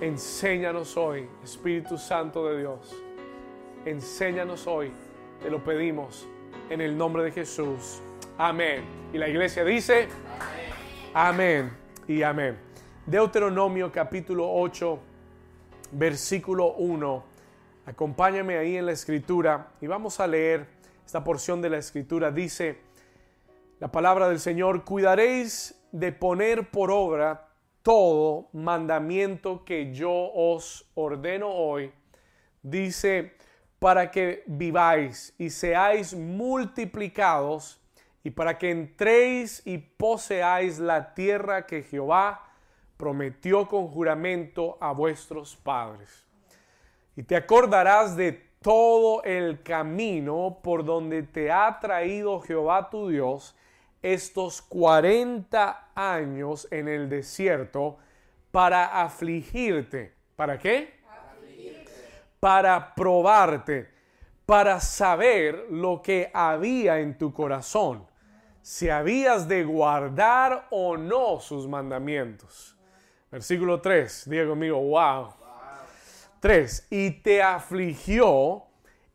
Enséñanos hoy, Espíritu Santo de Dios. Enséñanos hoy, te lo pedimos en el nombre de Jesús. Amén. Y la iglesia dice, amén, amén y amén. Deuteronomio capítulo 8, versículo 1. Acompáñame ahí en la escritura y vamos a leer esta porción de la escritura. Dice la palabra del Señor, cuidaréis de poner por obra todo mandamiento que yo os ordeno hoy. Dice, para que viváis y seáis multiplicados y para que entréis y poseáis la tierra que Jehová prometió con juramento a vuestros padres. Y te acordarás de todo el camino por donde te ha traído Jehová tu Dios estos 40 años en el desierto para afligirte. ¿Para qué? Para probarte, para saber lo que había en tu corazón, si habías de guardar o no sus mandamientos. Versículo 3, diga conmigo, wow. 3, y te afligió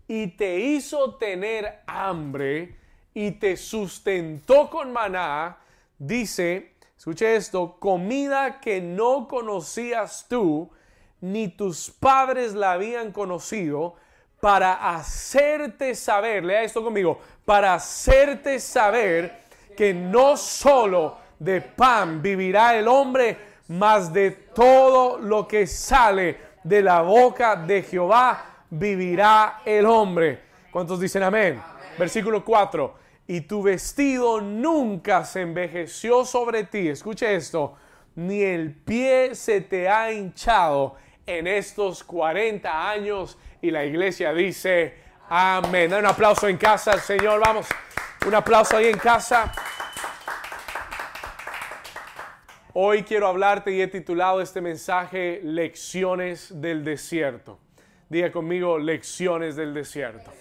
y te hizo tener hambre y te sustentó con maná, dice, escuche esto, comida que no conocías tú, ni tus padres la habían conocido, para hacerte saber, lea esto conmigo, para hacerte saber que no solo de pan vivirá el hombre, mas de todo lo que sale de la boca de Jehová vivirá el hombre. ¿Cuántos dicen amén? Versículo 4. Y tu vestido nunca se envejeció sobre ti. Escuche esto. Ni el pie se te ha hinchado en estos 40 años. Y la iglesia dice, amén. Un aplauso en casa al Señor. Vamos. Un aplauso ahí en casa. Hoy quiero hablarte y he titulado este mensaje Lecciones del Desierto. Diga conmigo, Lecciones del Desierto.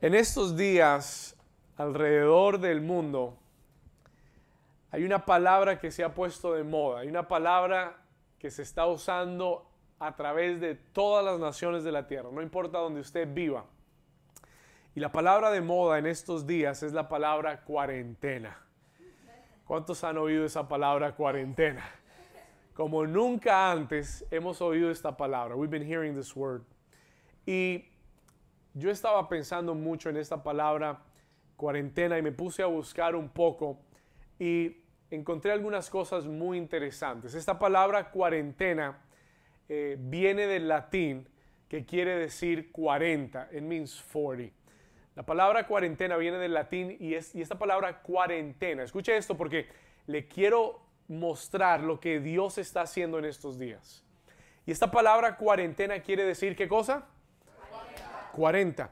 En estos días, alrededor del mundo, hay una palabra que se ha puesto de moda, hay una palabra que se está usando a través de todas las naciones de la tierra, no importa donde usted viva. Y la palabra de moda en estos días es la palabra cuarentena. ¿Cuántos han oído esa palabra cuarentena? Como nunca antes hemos oído esta palabra. We've been hearing this word. Y yo estaba pensando mucho en esta palabra cuarentena y me puse a buscar un poco y encontré algunas cosas muy interesantes. Esta palabra cuarentena eh, viene del latín que quiere decir 40. It means 40. La palabra cuarentena viene del latín y, es, y esta palabra cuarentena, escuche esto porque le quiero mostrar lo que Dios está haciendo en estos días. Y esta palabra cuarentena quiere decir qué cosa? 40. 40.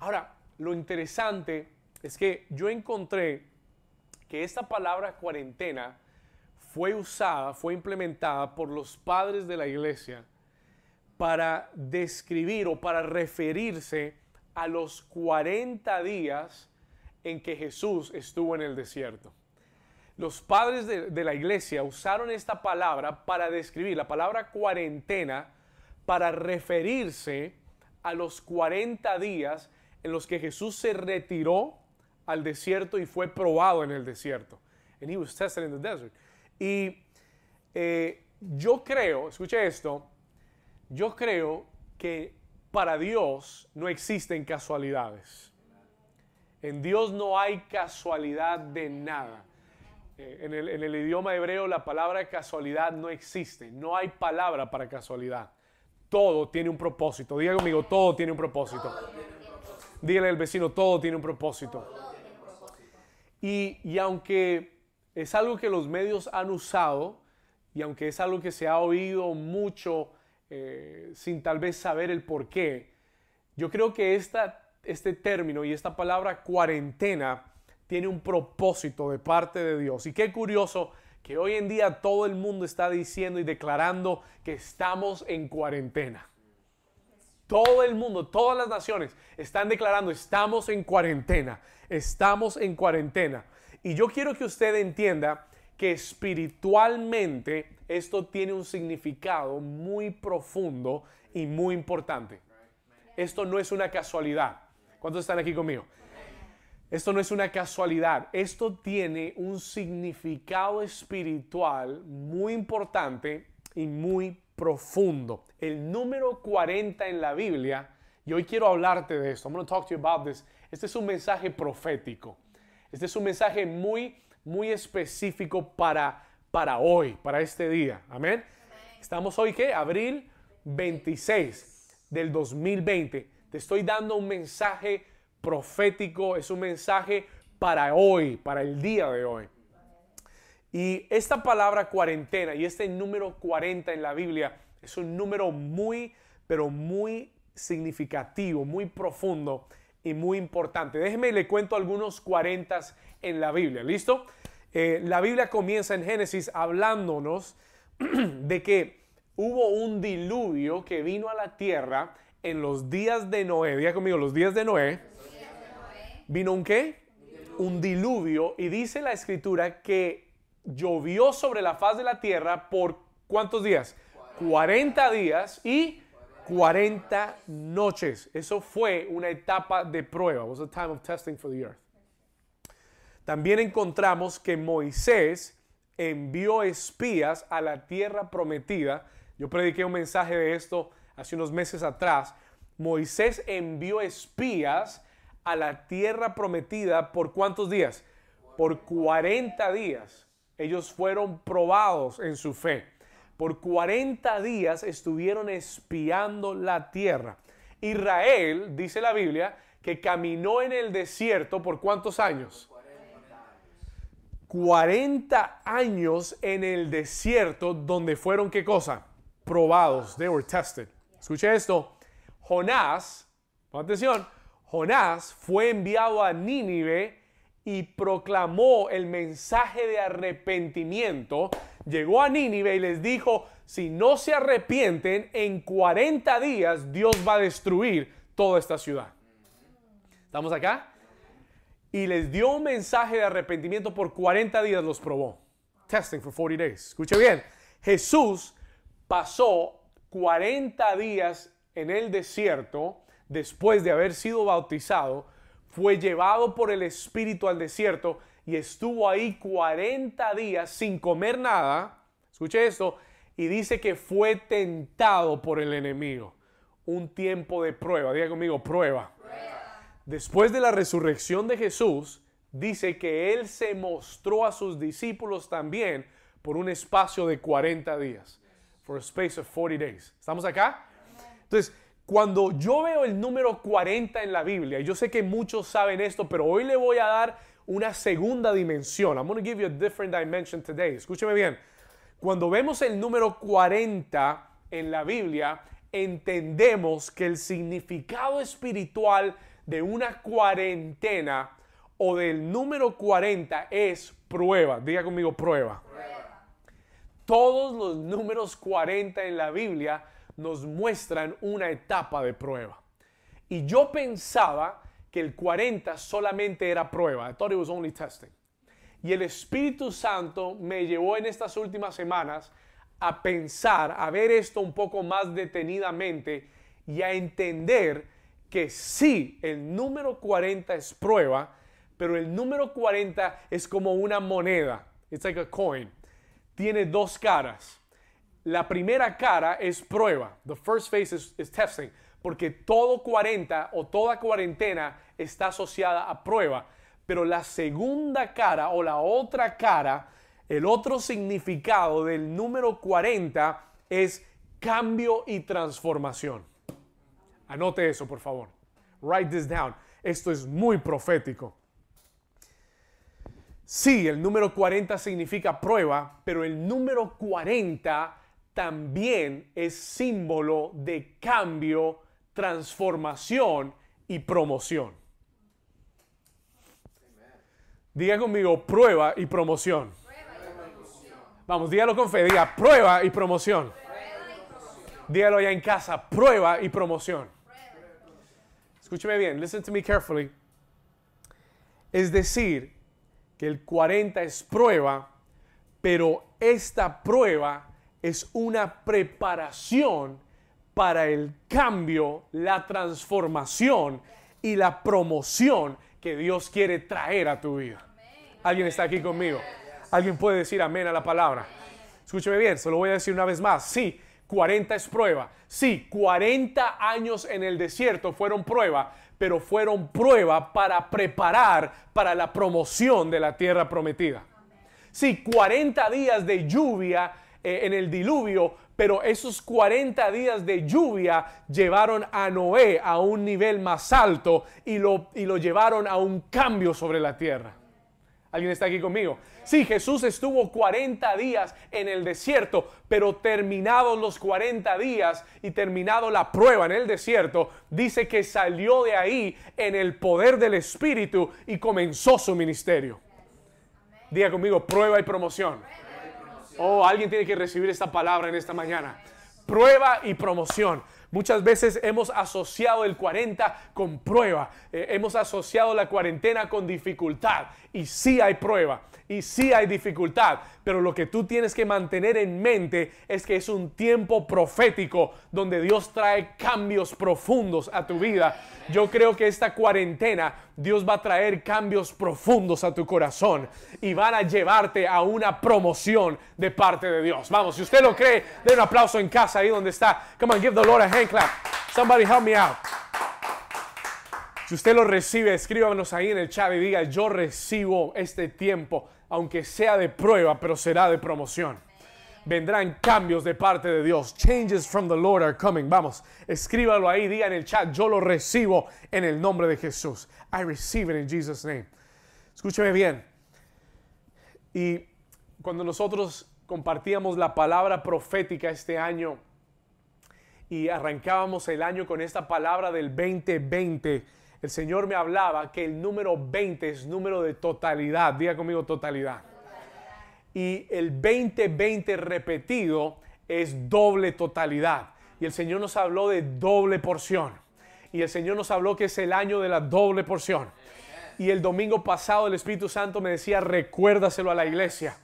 Ahora, lo interesante es que yo encontré que esta palabra cuarentena fue usada, fue implementada por los padres de la iglesia para describir o para referirse a los 40 días en que Jesús estuvo en el desierto. Los padres de, la iglesia usaron esta palabra para describir la palabra cuarentena, para referirse a los 40 días en los que Jesús se retiró al desierto y fue probado en el desierto. And he was tested in the desert. Y eh, yo creo, escuche esto, yo creo que para Dios no existen casualidades. En Dios no hay casualidad de nada. Eh, en el, idioma hebreo la palabra casualidad no existe. No hay palabra para casualidad. Todo tiene un propósito. Diga conmigo, todo tiene un propósito. Dígale al vecino, todo tiene un propósito. Y, y aunque es algo que los medios han usado, y aunque es algo que se ha oído mucho, eh, sin tal vez saber el por qué. Yo creo que este término y esta palabra cuarentena tiene un propósito de parte de Dios. Y qué curioso que hoy en día todo el mundo está diciendo y declarando que estamos en cuarentena. Todo el mundo, todas las naciones están declarando, estamos en cuarentena, estamos en cuarentena. Y yo quiero que usted entienda que espiritualmente esto tiene un significado muy profundo y muy importante. Esto no es una casualidad. ¿Cuántos están aquí conmigo? Esto no es una casualidad. Esto tiene un significado espiritual muy importante y muy profundo. El número 40 en la Biblia, y hoy quiero hablarte de esto. I'm going to talk to you about this. Este es un mensaje profético. Este es un mensaje muy, muy específico para, para hoy, para este día. Amén. Estamos hoy, ¿qué? Abril 26 del 2020. Te estoy dando un mensaje profético, es un mensaje para hoy, para el día de hoy. Y esta palabra cuarentena y este número 40 en la Biblia es un número muy, pero muy significativo, muy profundo y muy importante. Déjeme le cuento algunos 40 en la Biblia. ¿Listo? Eh, la Biblia comienza en Génesis hablándonos de que hubo un diluvio que vino a la tierra en los días de Noé. Diga conmigo, los días de Noé. ¿Vino un qué? Un diluvio. Y dice la escritura que llovió sobre la faz de la tierra por cuántos días? 40 días y 40 noches. Eso fue una etapa de prueba. was a time of testing for the earth. También encontramos que Moisés envió espías a la tierra prometida. Yo prediqué un mensaje de esto hace unos meses atrás. Moisés envió espías a la tierra prometida por cuántos días? Por 40 días. Ellos fueron probados en su fe. Por 40 días estuvieron espiando la tierra. Israel, dice la Biblia, que caminó en el desierto por cuántos años? 40 años en el desierto donde fueron qué cosa? Probados. They were tested. Escuche esto. Jonás, atención, Jonás fue enviado a Nínive y proclamó el mensaje de arrepentimiento llegó a Nínive y les dijo, si no se arrepienten, en 40 días Dios va a destruir toda esta ciudad. ¿Estamos acá? Y les dio un mensaje de arrepentimiento por 40 días, los probó. Testing for 40 days. Escuche bien, Jesús pasó 40 días en el desierto después de haber sido bautizado, fue llevado por el Espíritu al desierto y estuvo ahí 40 días sin comer nada. Escuche esto. Y dice que fue tentado por el enemigo. Un tiempo de prueba. Diga conmigo, prueba. Después de la resurrección de Jesús, dice que Él se mostró a sus discípulos también por un espacio de 40 días. For a space of 40 days. ¿Estamos acá? Entonces, cuando yo veo el número 40 en la Biblia, y yo sé que muchos saben esto, pero hoy le voy a dar una segunda dimensión. I'm going to give you a different dimension today. Escúcheme bien. Cuando vemos el número 40 en la Biblia, entendemos que el significado espiritual de una cuarentena o del número 40 es prueba. Diga conmigo prueba. prueba. Todos los números 40 en la Biblia nos muestran una etapa de prueba. Y yo pensaba que el 40 solamente era prueba. I thought it was only testing. Y el Espíritu Santo me llevó en estas últimas semanas a pensar, a ver esto un poco más detenidamente y a entender que sí, el número 40 es prueba, pero el número 40 es como una moneda. It's like a coin. Tiene dos caras. La primera cara es prueba. The first phase is testing porque todo 40 o toda cuarentena está asociada a prueba. Pero la segunda cara o la otra cara, el otro significado del número 40 es cambio y transformación. Anote eso, por favor. Write this down. Esto es muy profético. Sí, el número 40 significa prueba, pero el número 40 también es símbolo de cambio transformación y promoción. Diga conmigo, prueba y promoción. Vamos, dígalo con fe, diga prueba y promoción. Dígalo ya en casa, prueba y promoción. Escúcheme bien, listen to me carefully. Es decir, que el 40 es prueba, Pero esta prueba es una preparación para el cambio, la transformación y la promoción que Dios quiere traer a tu vida. ¿Alguien está aquí conmigo? ¿Alguien puede decir amén a la palabra? Escúcheme bien, se lo voy a decir una vez más. Sí, 40 es prueba. Sí, 40 años en el desierto fueron prueba, pero fueron prueba para preparar para la promoción de la tierra prometida. Sí, 40 días de lluvia eh, en el diluvio, pero esos 40 días de lluvia llevaron a Noé a un nivel más alto y lo, y lo llevaron a un cambio sobre la tierra. ¿Alguien está aquí conmigo? Sí, Jesús estuvo 40 días en el desierto, pero terminados los 40 días y terminado la prueba en el desierto, dice que salió de ahí en el poder del Espíritu y comenzó su ministerio. Diga conmigo, prueba y promoción. Oh, alguien tiene que recibir esta palabra en esta mañana. Prueba y promoción. Muchas veces hemos asociado el 40 con prueba, eh, hemos asociado la cuarentena con dificultad y sí hay prueba y sí hay dificultad, pero lo que tú tienes que mantener en mente es que es un tiempo profético donde Dios trae cambios profundos a tu vida. Yo creo que esta cuarentena Dios va a traer cambios profundos a tu corazón y van a llevarte a una promoción de parte de Dios. Vamos, si usted lo cree, den un aplauso en casa ahí donde está. Come on, give the Lord a hand clap. Somebody help me out. Si usted lo recibe, escríbanos ahí en el chat y diga, yo recibo este tiempo aunque sea de prueba, pero será de promoción. Vendrán cambios de parte de Dios. Changes from the Lord are coming. Vamos, escríbalo ahí, diga en el chat, yo lo recibo en el nombre de Jesús. I receive it in Jesus' name. Escúcheme bien. Y cuando nosotros compartíamos la palabra profética este año y arrancábamos el año con esta palabra del 2020, el Señor me hablaba que el número 20 es número de totalidad. Diga conmigo totalidad. Y el 20-20 repetido es doble totalidad. Y el Señor nos habló de doble porción. Y el Señor nos habló que es el año de la doble porción. Y el domingo pasado el Espíritu Santo me decía, recuérdaselo a la iglesia.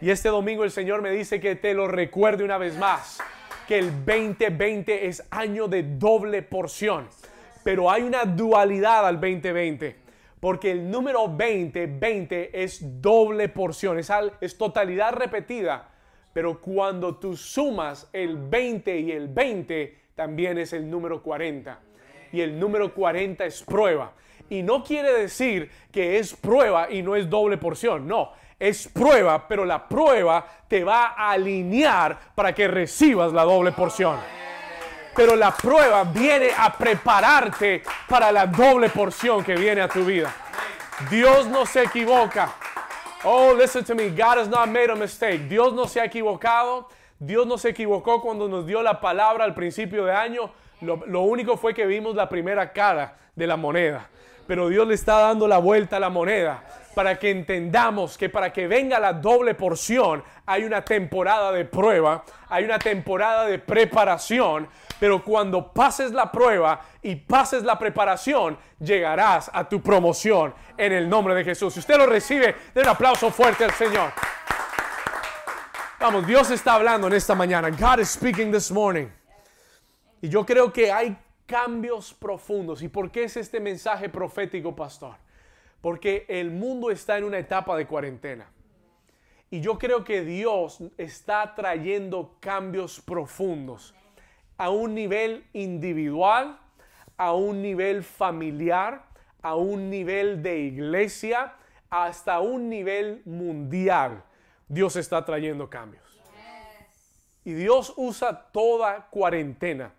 Y este domingo el Señor me dice que te lo recuerde una vez más. Que el 2020 es año de doble porción. Pero hay una dualidad al 2020. Porque el número 20, 20 es doble porción, es, es totalidad repetida. Pero cuando tú sumas el 20 y el 20, también es el número 40. Y el número 40 es prueba. Y no quiere decir que es prueba y no es doble porción. No, es prueba, pero la prueba te va a alinear para que recibas la doble porción pero la prueba viene a prepararte para la doble porción que viene a tu vida. Dios no se equivoca. Oh, listen to me. God has not made a mistake. Dios no se ha equivocado. Dios no se equivocó cuando nos dio la palabra al principio de año. Lo, lo, único fue que vimos la primera cara de la moneda. Pero Dios le está dando la vuelta a la moneda para que entendamos que para que venga la doble porción hay una temporada de prueba, hay una temporada de preparación, pero cuando pases la prueba y pases la preparación, llegarás a tu promoción en el nombre de Jesús. Si usted lo recibe, den un aplauso fuerte al Señor. Vamos, Dios está hablando en esta mañana. God is speaking this morning. Y yo creo que hay cambios profundos. ¿Y por qué es este mensaje profético, pastor? Porque el mundo está en una etapa de cuarentena. Y yo creo que Dios está trayendo cambios profundos a un nivel individual, a un nivel familiar, a un nivel de iglesia, hasta un nivel mundial. Dios está trayendo cambios. Y Dios usa toda cuarentena.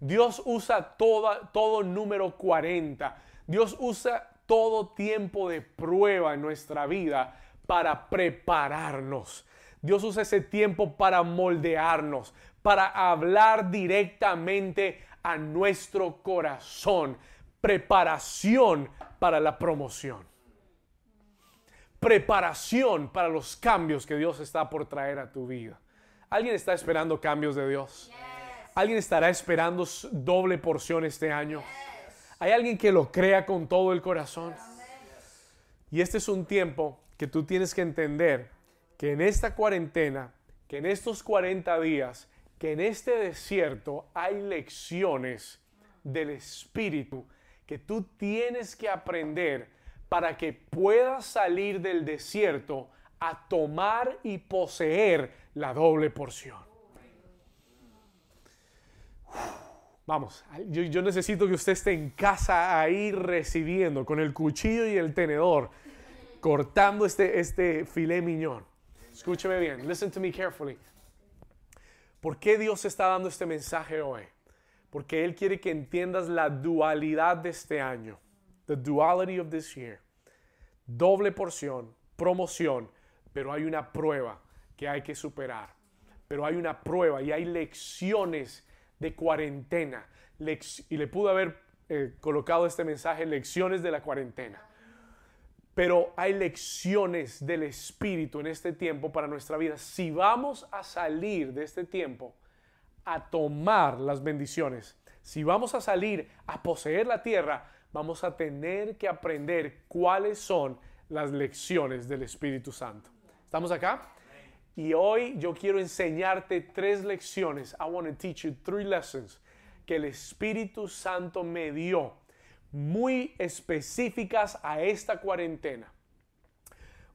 Dios usa todo número 40. Dios usa todo tiempo de prueba en nuestra vida para prepararnos. Dios usa ese tiempo para moldearnos, para hablar directamente a nuestro corazón. Preparación para la promoción. Preparación para los cambios que Dios está por traer a tu vida. ¿Alguien está esperando cambios de Dios? ¿Alguien estará esperando doble porción este año? ¿Hay alguien que lo crea con todo el corazón? Y este es un tiempo que tú tienes que entender que en esta cuarentena, que en estos 40 días, que en este desierto hay lecciones del Espíritu que tú tienes que aprender para que puedas salir del desierto a tomar y poseer la doble porción. Vamos, yo, necesito que usted esté en casa ahí recibiendo con el cuchillo y el tenedor, cortando este, este filé miñón. Escúcheme bien, listen to me carefully. ¿Por qué Dios está dando este mensaje hoy? Porque Él quiere que entiendas la dualidad de este año. The duality of this year. Doble porción, promoción, pero hay una prueba que hay que superar. Pero hay una prueba y hay lecciones de cuarentena. y le pudo haber eh, colocado este mensaje, lecciones de la cuarentena. Pero hay lecciones del Espíritu en este tiempo para nuestra vida. Si vamos a salir de este tiempo a tomar las bendiciones, si vamos a salir a poseer la tierra, vamos a tener que aprender cuáles son las lecciones del Espíritu Santo. ¿Estamos acá? Y hoy yo quiero enseñarte tres lecciones. I want to teach you three lessons que el Espíritu Santo me dio, muy específicas a esta cuarentena,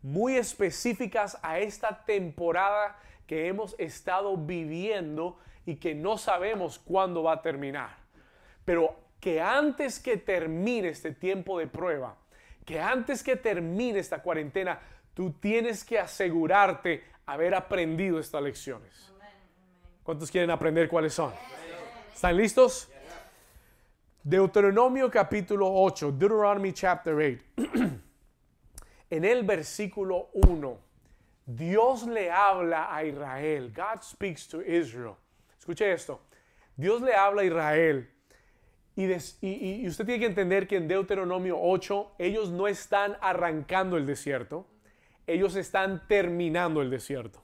muy específicas a esta temporada que hemos estado viviendo y que no sabemos cuándo va a terminar. Pero que antes que termine este tiempo de prueba, que antes que termine esta cuarentena, tú tienes que asegurarte haber aprendido estas lecciones. ¿Cuántos quieren aprender cuáles son? ¿Están listos? Deuteronomio capítulo 8, Deuteronomy chapter 8. en el versículo 1, Dios le habla a Israel. God speaks to Israel. Escuche esto. Dios le habla a Israel. Y, y, usted tiene que entender que en Deuteronomio 8 ellos no están arrancando el desierto ellos están terminando el desierto.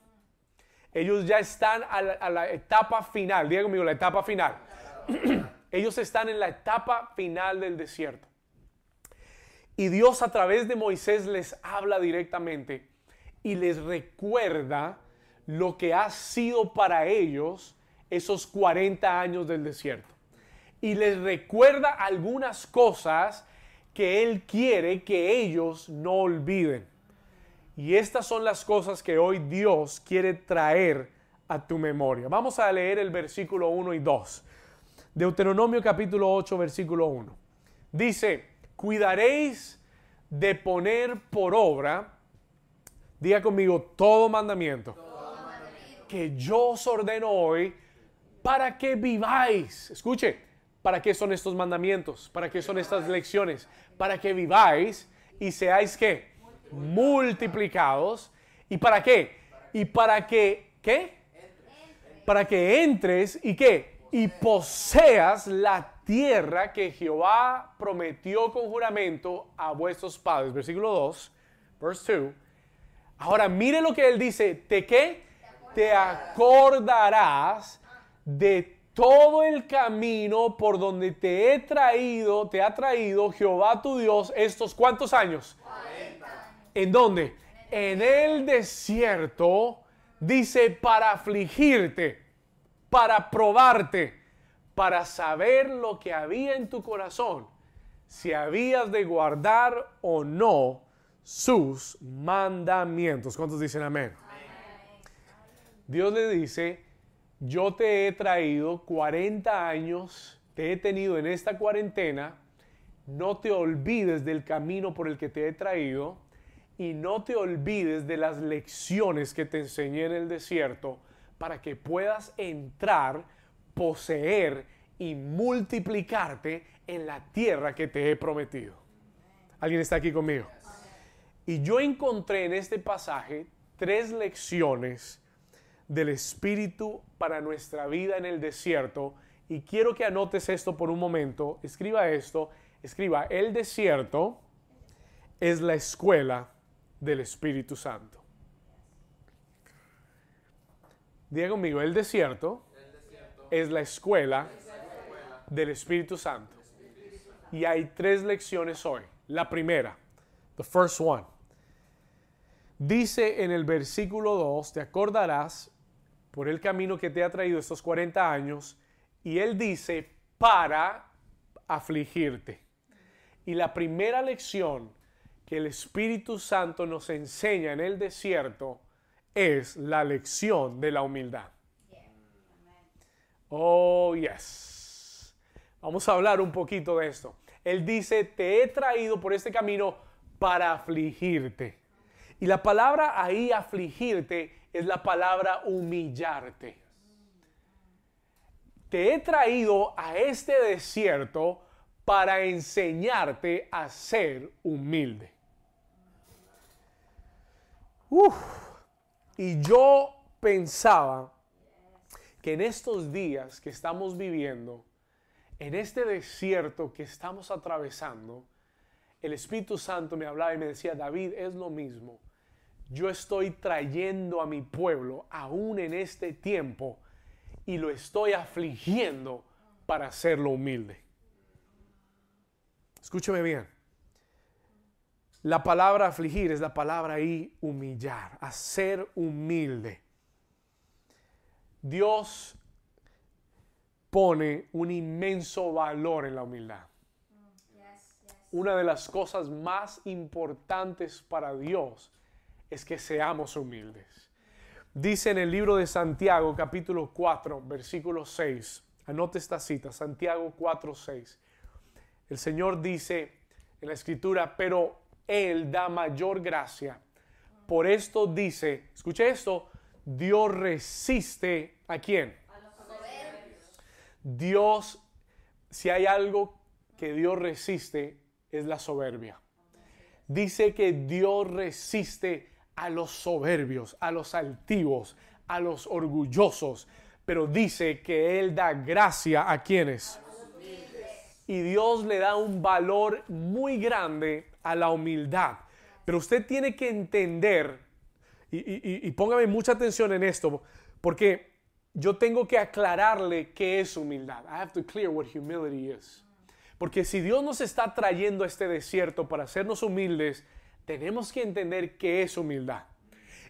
Ellos ya están a la, etapa final. Diga conmigo, la etapa final. ellos están en la etapa final del desierto. Y Dios a través de Moisés les habla directamente y les recuerda lo que ha sido para ellos esos 40 años del desierto. Y les recuerda algunas cosas que Él quiere que ellos no olviden. Y estas son las cosas que hoy Dios quiere traer a tu memoria. Vamos a leer el versículo 1 y 2. Deuteronomio capítulo 8, versículo 1. Dice, cuidaréis de poner por obra, diga conmigo, todo mandamiento, que yo os ordeno hoy para que viváis. Escuche, ¿para qué son estos mandamientos? ¿Para qué son estas lecciones? Para que viváis y seáis qué? Multiplicados. ¿Y para qué? Y para que, ¿qué? Para que entres y qué? Y poseas la tierra que Jehová prometió con juramento a vuestros padres. Versículo 2, verse 2. Ahora mire lo que él dice, ¿te qué? Te acordarás de todo el camino por donde te he traído, te ha traído Jehová tu Dios estos cuántos años? ¿En dónde? En el desierto, dice, para afligirte, para probarte, para saber lo que había en tu corazón, si habías de guardar o no sus mandamientos. ¿Cuántos dicen amén? Dios le dice, yo te he traído 40 años, te he tenido en esta cuarentena, no te olvides del camino por el que te he traído y no te olvides de las lecciones que te enseñé en el desierto para que puedas entrar, poseer y multiplicarte en la tierra que te he prometido. ¿Alguien está aquí conmigo? Y yo encontré en este pasaje tres lecciones del Espíritu para nuestra vida en el desierto. Y quiero que anotes esto por un momento. Escriba esto. Escriba, el desierto es la escuela del Espíritu Santo. Diga conmigo, el desierto, es la escuela, del Espíritu Santo. Y hay tres lecciones hoy. La primera, the first one. Dice en el versículo 2, te acordarás por el camino que te ha traído estos 40 años, y él dice, para afligirte. Y la primera lección que el Espíritu Santo nos enseña en el desierto es la lección de la humildad. Oh, yes. Vamos a hablar un poquito de esto. Él dice, te he traído por este camino para afligirte. Y la palabra ahí afligirte es la palabra humillarte. Te he traído a este desierto para enseñarte a ser humilde. Y yo pensaba que en estos días que estamos viviendo, en este desierto que estamos atravesando, el Espíritu Santo me hablaba y me decía, David, es lo mismo. Yo estoy trayendo a mi pueblo aún en este tiempo y lo estoy afligiendo para hacerlo humilde. Escúcheme bien. La palabra afligir es la palabra ahí humillar, hacer humilde. Dios pone un inmenso valor en la humildad. Una de las cosas más importantes para Dios es que seamos humildes. Dice en el libro de Santiago capítulo 4 versículo 6, anote esta cita, Santiago 4, 6. El Señor dice en la escritura, pero Él da mayor gracia. Por esto dice, escuche esto, Dios resiste a quién? A los Dios, si hay algo que Dios resiste, es la soberbia. Dice que Dios resiste a los soberbios, a los altivos, a los orgullosos, pero dice que Él da gracia a quienes. Y Dios le da un valor muy grande a la humildad. Pero usted tiene que entender, y, póngame mucha atención en esto, porque yo tengo que aclararle qué es humildad. I have to clear what humility is. Porque si Dios nos está trayendo a este desierto para hacernos humildes, tenemos que entender qué es humildad.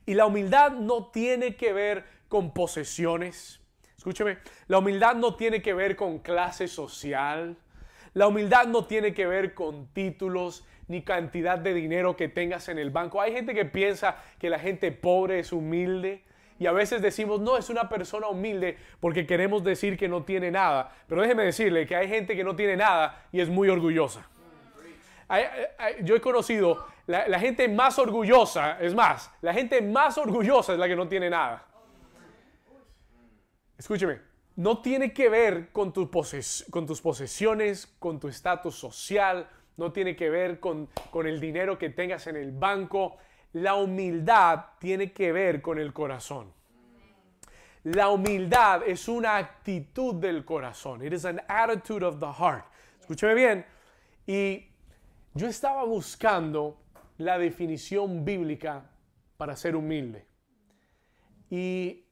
Y la humildad no tiene que ver con posesiones. Escúcheme, la humildad no tiene que ver con clase social. La humildad no tiene que ver con títulos ni cantidad de dinero que tengas en el banco. Hay gente que piensa que la gente pobre es humilde. Y a veces decimos, no, es una persona humilde porque queremos decir que no tiene nada. Pero déjeme decirle que hay gente que no tiene nada y es muy orgullosa. yo he conocido la, gente más orgullosa, es más, la gente más orgullosa es la que no tiene nada. Escúcheme, no tiene que ver con, con tus posesiones, con tu estatus social, no tiene que ver con, con el dinero que tengas en el banco. La humildad tiene que ver con el corazón. La humildad es una actitud del corazón. It is an attitude of the heart. Escúcheme bien. Y yo estaba buscando la definición bíblica para ser humilde. Y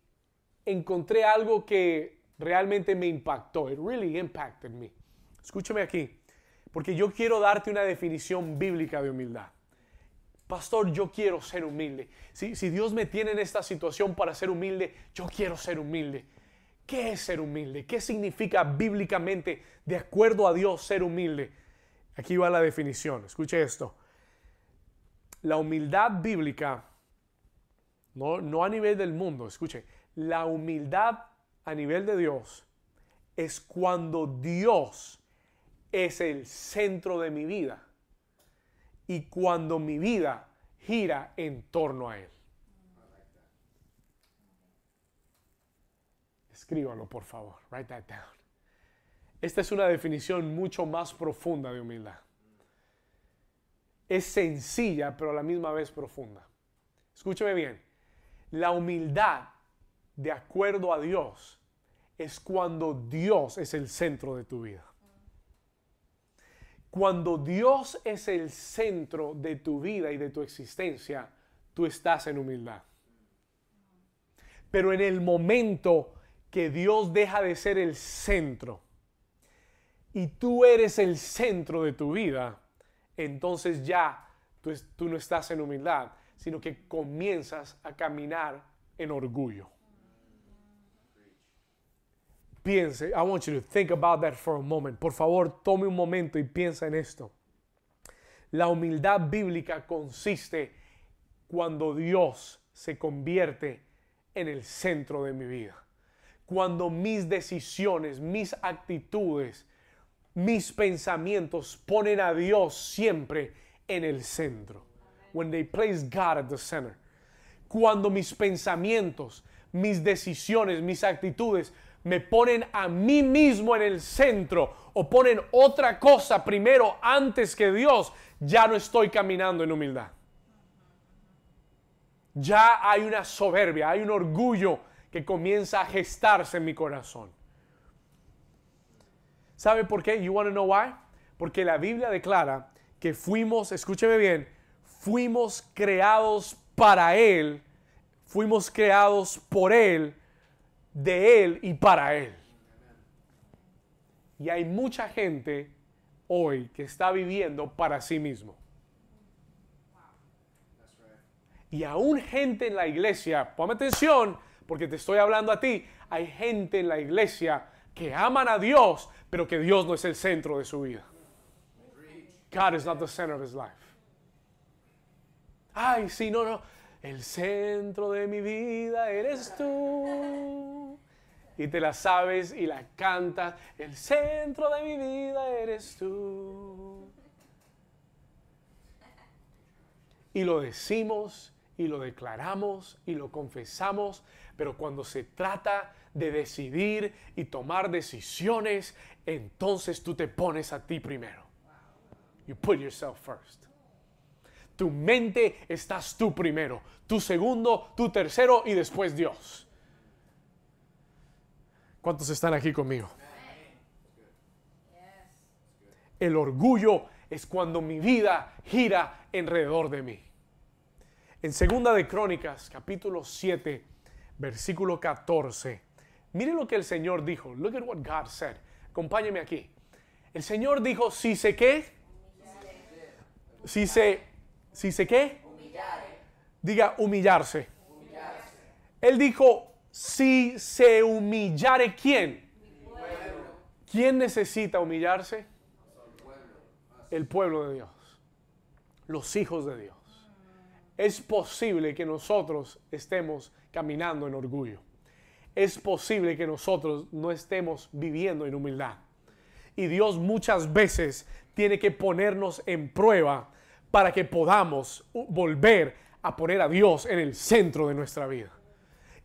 encontré algo que realmente me impactó. It really impacted me. Escúchame aquí, porque yo quiero darte una definición bíblica de humildad. Pastor, yo quiero ser humilde. Si, si Dios me tiene en esta situación para ser humilde, yo quiero ser humilde. ¿Qué es ser humilde? ¿Qué significa bíblicamente, de acuerdo a Dios, ser humilde? Aquí va la definición. Escuche esto la humildad bíblica, no, no a nivel del mundo, escuche, la humildad a nivel de Dios es cuando Dios es el centro de mi vida y cuando mi vida gira en torno a Él. Escríbalo, por favor. Write that down. Esta es una definición mucho más profunda de humildad es sencilla, pero a la misma vez profunda. Escúcheme bien, la humildad de acuerdo a Dios es cuando Dios es el centro de tu vida. Cuando Dios es el centro de tu vida y de tu existencia, tú estás en humildad. Pero en el momento que Dios deja de ser el centro y tú eres el centro de tu vida, entonces ya tú, no estás en humildad, sino que comienzas a caminar en orgullo. Piense, I want you to think about that for a moment. Por favor, tome un momento y piensa en esto. La humildad bíblica consiste cuando Dios se convierte en el centro de mi vida. Cuando mis decisiones, mis actitudes, mis pensamientos ponen a Dios siempre en el centro. When they place God at the center. Cuando mis pensamientos, mis decisiones, mis actitudes me ponen a mí mismo en el centro o ponen otra cosa primero antes que Dios, ya no estoy caminando en humildad. Ya hay una soberbia, hay un orgullo que comienza a gestarse en mi corazón. ¿Sabe por qué? You want to know why? Porque la Biblia declara que fuimos, escúcheme bien, fuimos creados para Él, fuimos creados por Él, de Él y para Él. Y hay mucha gente hoy que está viviendo para sí mismo. Y aún gente en la iglesia, ponme atención, porque te estoy hablando a ti, hay gente en la iglesia que aman a Dios, pero que Dios no es el centro de su vida. God is not the center of his life. Ay, sí, no, no. El centro de mi vida eres tú. Y te la sabes y la cantas. El centro de mi vida eres tú. Y lo decimos y lo declaramos y lo confesamos, pero cuando se trata de decidir y tomar decisiones, entonces tú te pones a ti primero. You put yourself first. Tu mente estás tú primero, tu segundo, tu tercero y después Dios. ¿Cuántos están aquí conmigo? El orgullo es cuando mi vida gira alrededor de mí. En Segunda de Crónicas, capítulo 7, versículo 14. Mire lo que el Señor dijo. Look at what God said. Acompáñeme aquí. El Señor dijo, si se qué? Si se, si se qué? Diga humillarse. Él dijo, si se humillare quién? ¿Quién necesita humillarse? El pueblo de Dios. Los hijos de Dios es posible que nosotros estemos caminando en orgullo. Es posible que nosotros no estemos viviendo en humildad. Y Dios muchas veces tiene que ponernos en prueba para que podamos volver a poner a Dios en el centro de nuestra vida.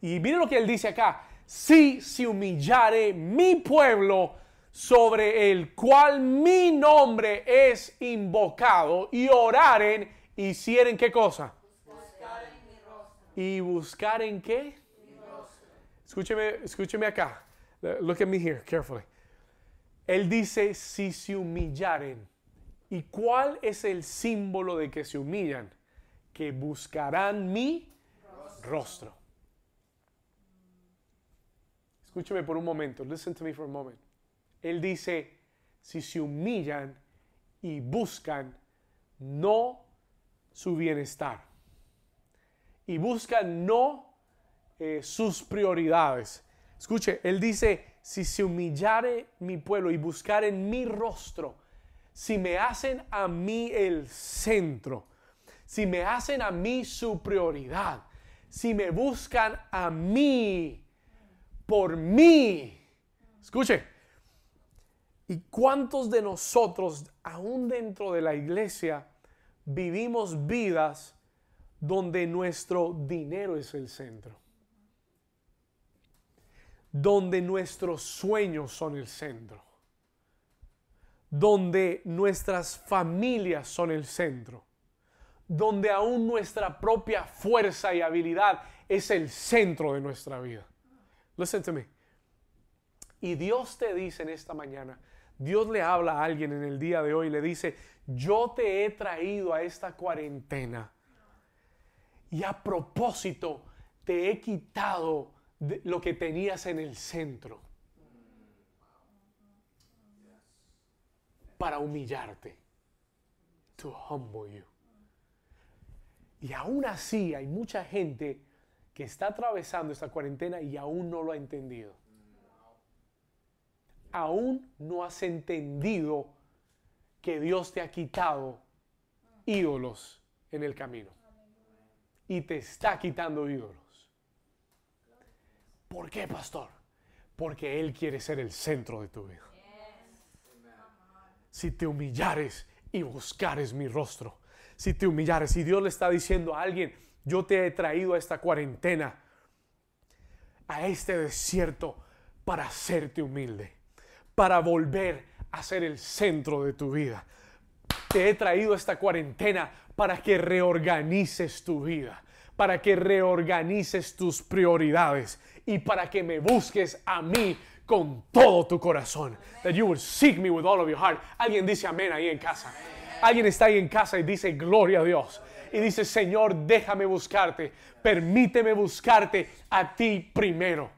Y miren lo que Él dice acá. Si se humillare mi pueblo sobre el cual mi nombre es invocado y oraren, hicieren qué cosa? y buscar en qué? Escúcheme, escúcheme acá. Look at me here carefully. Él dice, si se humillaren. ¿Y cuál es el símbolo de que se humillan? Que buscarán mi rostro. Escúcheme por un momento. Listen to me for a moment. Él dice, si se humillan y buscan no su bienestar y buscan no eh, sus prioridades. Escuche, él dice, si se humillare mi pueblo y buscar en mi rostro, si me hacen a mí el centro, si me hacen a mí su prioridad, si me buscan a mí, por mí, escuche, ¿y cuántos de nosotros, aún dentro de la iglesia, vivimos vidas donde nuestro dinero es el centro, donde nuestros sueños son el centro, donde nuestras familias son el centro, donde aún nuestra propia fuerza y habilidad es el centro de nuestra vida. Listen to me. Y Dios te dice en esta mañana, Dios le habla a alguien en el día de hoy le dice, yo te he traído a esta cuarentena y a propósito te he quitado lo que tenías en el centro para humillarte. To humble you. Y aún así hay mucha gente que está atravesando esta cuarentena y aún no lo ha entendido. Aún no has entendido que Dios te ha quitado ídolos en el camino. Y te está quitando ídolos. ¿Por qué, pastor? Porque Él quiere ser el centro de tu vida. Si te humillares y buscares mi rostro. Si te humillares. Y Dios le está diciendo a alguien, yo te he traído a esta cuarentena, a este desierto, para hacerte humilde, para volver a ser el centro de tu vida. Te he traído a esta cuarentena para que reorganices tu vida, para que reorganices tus prioridades y para que me busques a mí con todo tu corazón. That you will seek me with all of your heart. Alguien dice amén ahí en casa. Alguien está ahí en casa y dice gloria a Dios y dice, Señor, déjame buscarte, permíteme buscarte a ti primero.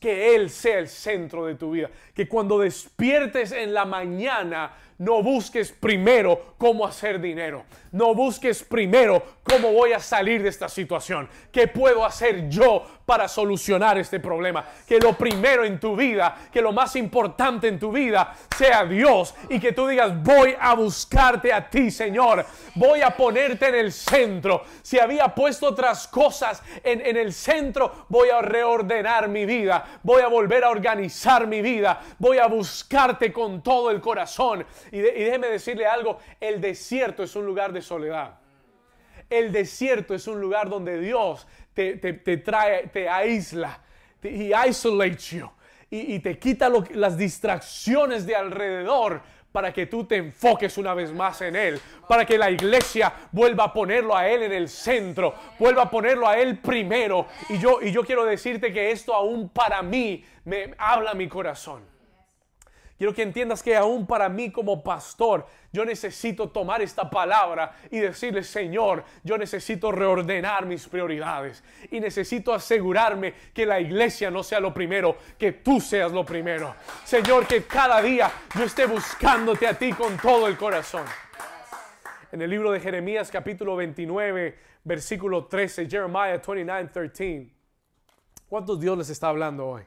Que Él sea el centro de tu vida. Que cuando despiertes en la mañana no busques primero cómo hacer dinero. No busques primero cómo voy a salir de esta situación. ¿Qué puedo hacer yo para solucionar este problema? Que lo primero en tu vida, que lo más importante en tu vida sea Dios y que tú digas, voy a buscarte a ti, Señor. Voy a ponerte en el centro. Si había puesto otras cosas en, el centro, voy a reordenar mi vida. Voy a volver a organizar mi vida. Voy a buscarte con todo el corazón. Y, déjeme decirle algo, el desierto es un lugar de soledad. El desierto es un lugar donde Dios te, trae, te aísla, y isolates you, y, te quita las distracciones de alrededor para que tú te enfoques una vez más en Él, para que la iglesia vuelva a ponerlo a Él en el centro, vuelva a ponerlo a Él primero. Y yo, y yo quiero decirte que esto aún para mí me habla mi corazón. Quiero que entiendas que aún para mí como pastor, yo necesito tomar esta palabra y decirle, Señor, yo necesito reordenar mis prioridades y necesito asegurarme que la iglesia no sea lo primero, que tú seas lo primero. Señor, que cada día yo esté buscándote a ti con todo el corazón. En el libro de Jeremías capítulo 29, versículo 13, Jeremiah 29, 13. ¿Cuántos Dios les está hablando hoy?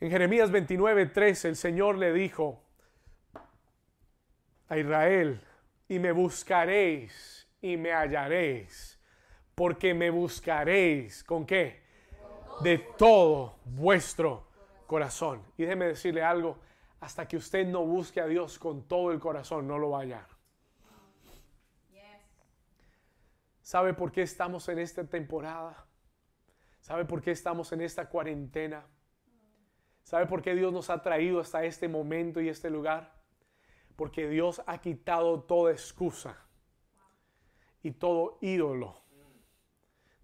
En Jeremías 29, 13 el Señor le dijo a Israel, y me buscaréis y me hallaréis, porque me buscaréis con qué? De todo vuestro corazón. Y déjeme decirle algo, hasta que usted no busque a Dios con todo el corazón, no lo va a hallar. ¿Sabe por qué estamos en esta temporada? ¿Sabe por qué estamos en esta cuarentena? ¿Sabe por qué Dios nos ha traído hasta este momento y este lugar? Porque Dios ha quitado toda excusa y todo ídolo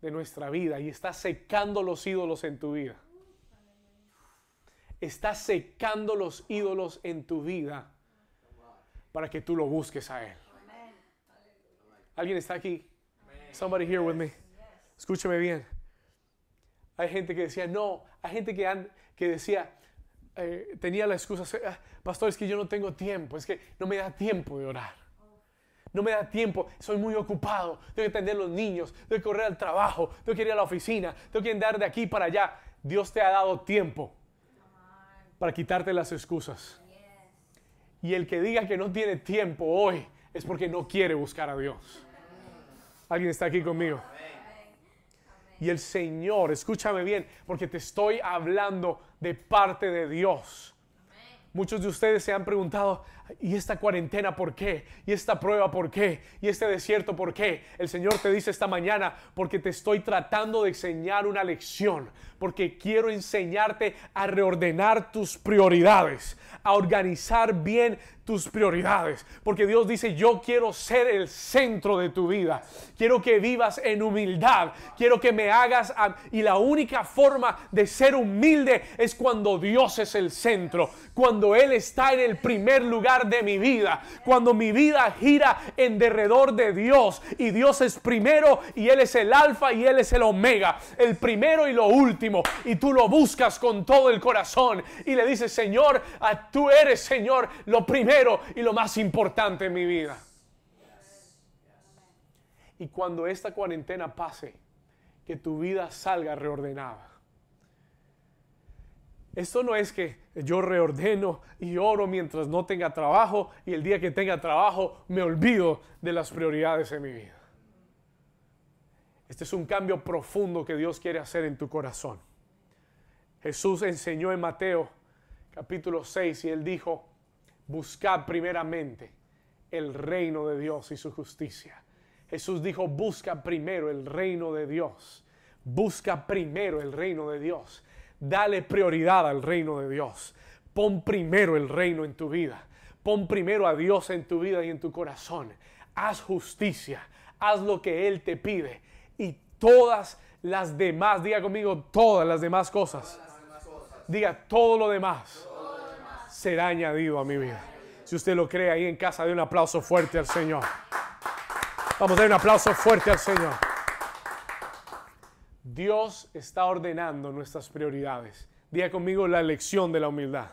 de nuestra vida y está secando los ídolos en tu vida. Está secando los ídolos en tu vida para que tú lo busques a Él. ¿Alguien está aquí? Somebody here with me. Escúchame bien. Hay gente que decía, no, hay gente que, decía, eh, tenía la excusa, ah, pastor, es que yo no tengo tiempo, es que no me da tiempo de orar. No me da tiempo, soy muy ocupado, tengo que atender a los niños, tengo que correr al trabajo, tengo que ir a la oficina, tengo que andar de aquí para allá. Dios te ha dado tiempo para quitarte las excusas. Y el que diga que no tiene tiempo hoy es porque no quiere buscar a Dios. ¿Alguien está aquí conmigo? Y el Señor, escúchame bien, porque te estoy hablando de parte de Dios. Muchos de ustedes se han preguntado, ¿y esta cuarentena por qué? ¿Y esta prueba por qué? ¿Y este desierto por qué? El Señor te dice esta mañana, porque te estoy tratando de enseñar una lección, porque quiero enseñarte a reordenar tus prioridades, a organizar bien tus prioridades. Porque Dios dice, yo quiero ser el centro de tu vida. Quiero que vivas en humildad. Quiero que me hagas... y la única forma de ser humilde es cuando Dios es el centro. Cuando Él está en el primer lugar de mi vida. Cuando mi vida gira en derredor de Dios. Y Dios es primero y Él es el alfa y Él es el omega. El primero y lo último. Y tú lo buscas con todo el corazón. Y le dices, Señor, tú eres, Señor, lo primero y lo más importante en mi vida. y cuando esta cuarentena pase, que tu vida salga reordenada. Esto no es que yo reordeno y oro mientras no tenga trabajo y el día que tenga trabajo me olvido de las prioridades en mi vida. Este es un cambio profundo que Dios quiere hacer en tu corazón. Jesús enseñó en Mateo capítulo 6 y él dijo, buscad primeramente el reino de Dios y su justicia. Jesús dijo, busca primero el reino de Dios. Busca primero el reino de Dios. Dale prioridad al reino de Dios. Pon primero el reino en tu vida. Pon primero a Dios en tu vida y en tu corazón. Haz justicia. Haz lo que Él te pide. Y todas las demás, diga conmigo, todas las demás cosas. Diga todo lo demás será añadido a mi vida. Si usted lo cree ahí en casa, de un aplauso fuerte al Señor. Vamos a dar un aplauso fuerte al Señor. Dios está ordenando nuestras prioridades. Diga conmigo la lección de la humildad.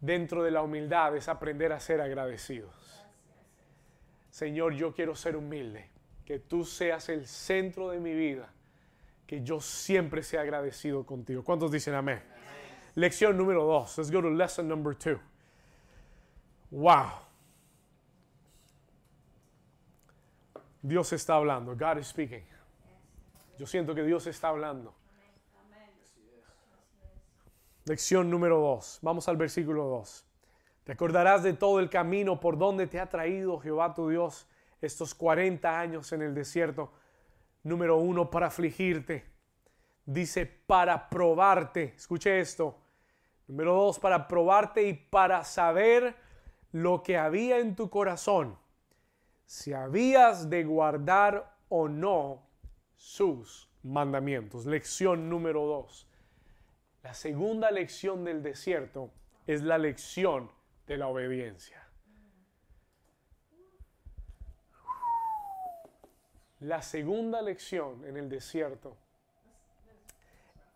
Dentro de la humildad es aprender a ser agradecidos. Señor, yo quiero ser humilde. Que tú seas el centro de mi vida. Que yo siempre sea agradecido contigo. ¿Cuántos dicen amén? Lección número dos. Let's go to lesson number two. Wow. Dios está hablando. God is speaking. Yo siento que Dios está hablando. Lección número dos. Vamos al versículo 2. Te acordarás de todo el camino por donde te ha traído Jehová tu Dios estos 40 años en el desierto. Número uno, para afligirte. Dice, para probarte. Escuche esto Número dos, para probarte y para saber lo que había en tu corazón, si habías de guardar o no sus mandamientos. Lección número dos. La segunda lección del desierto es la lección de la obediencia. La segunda lección en el desierto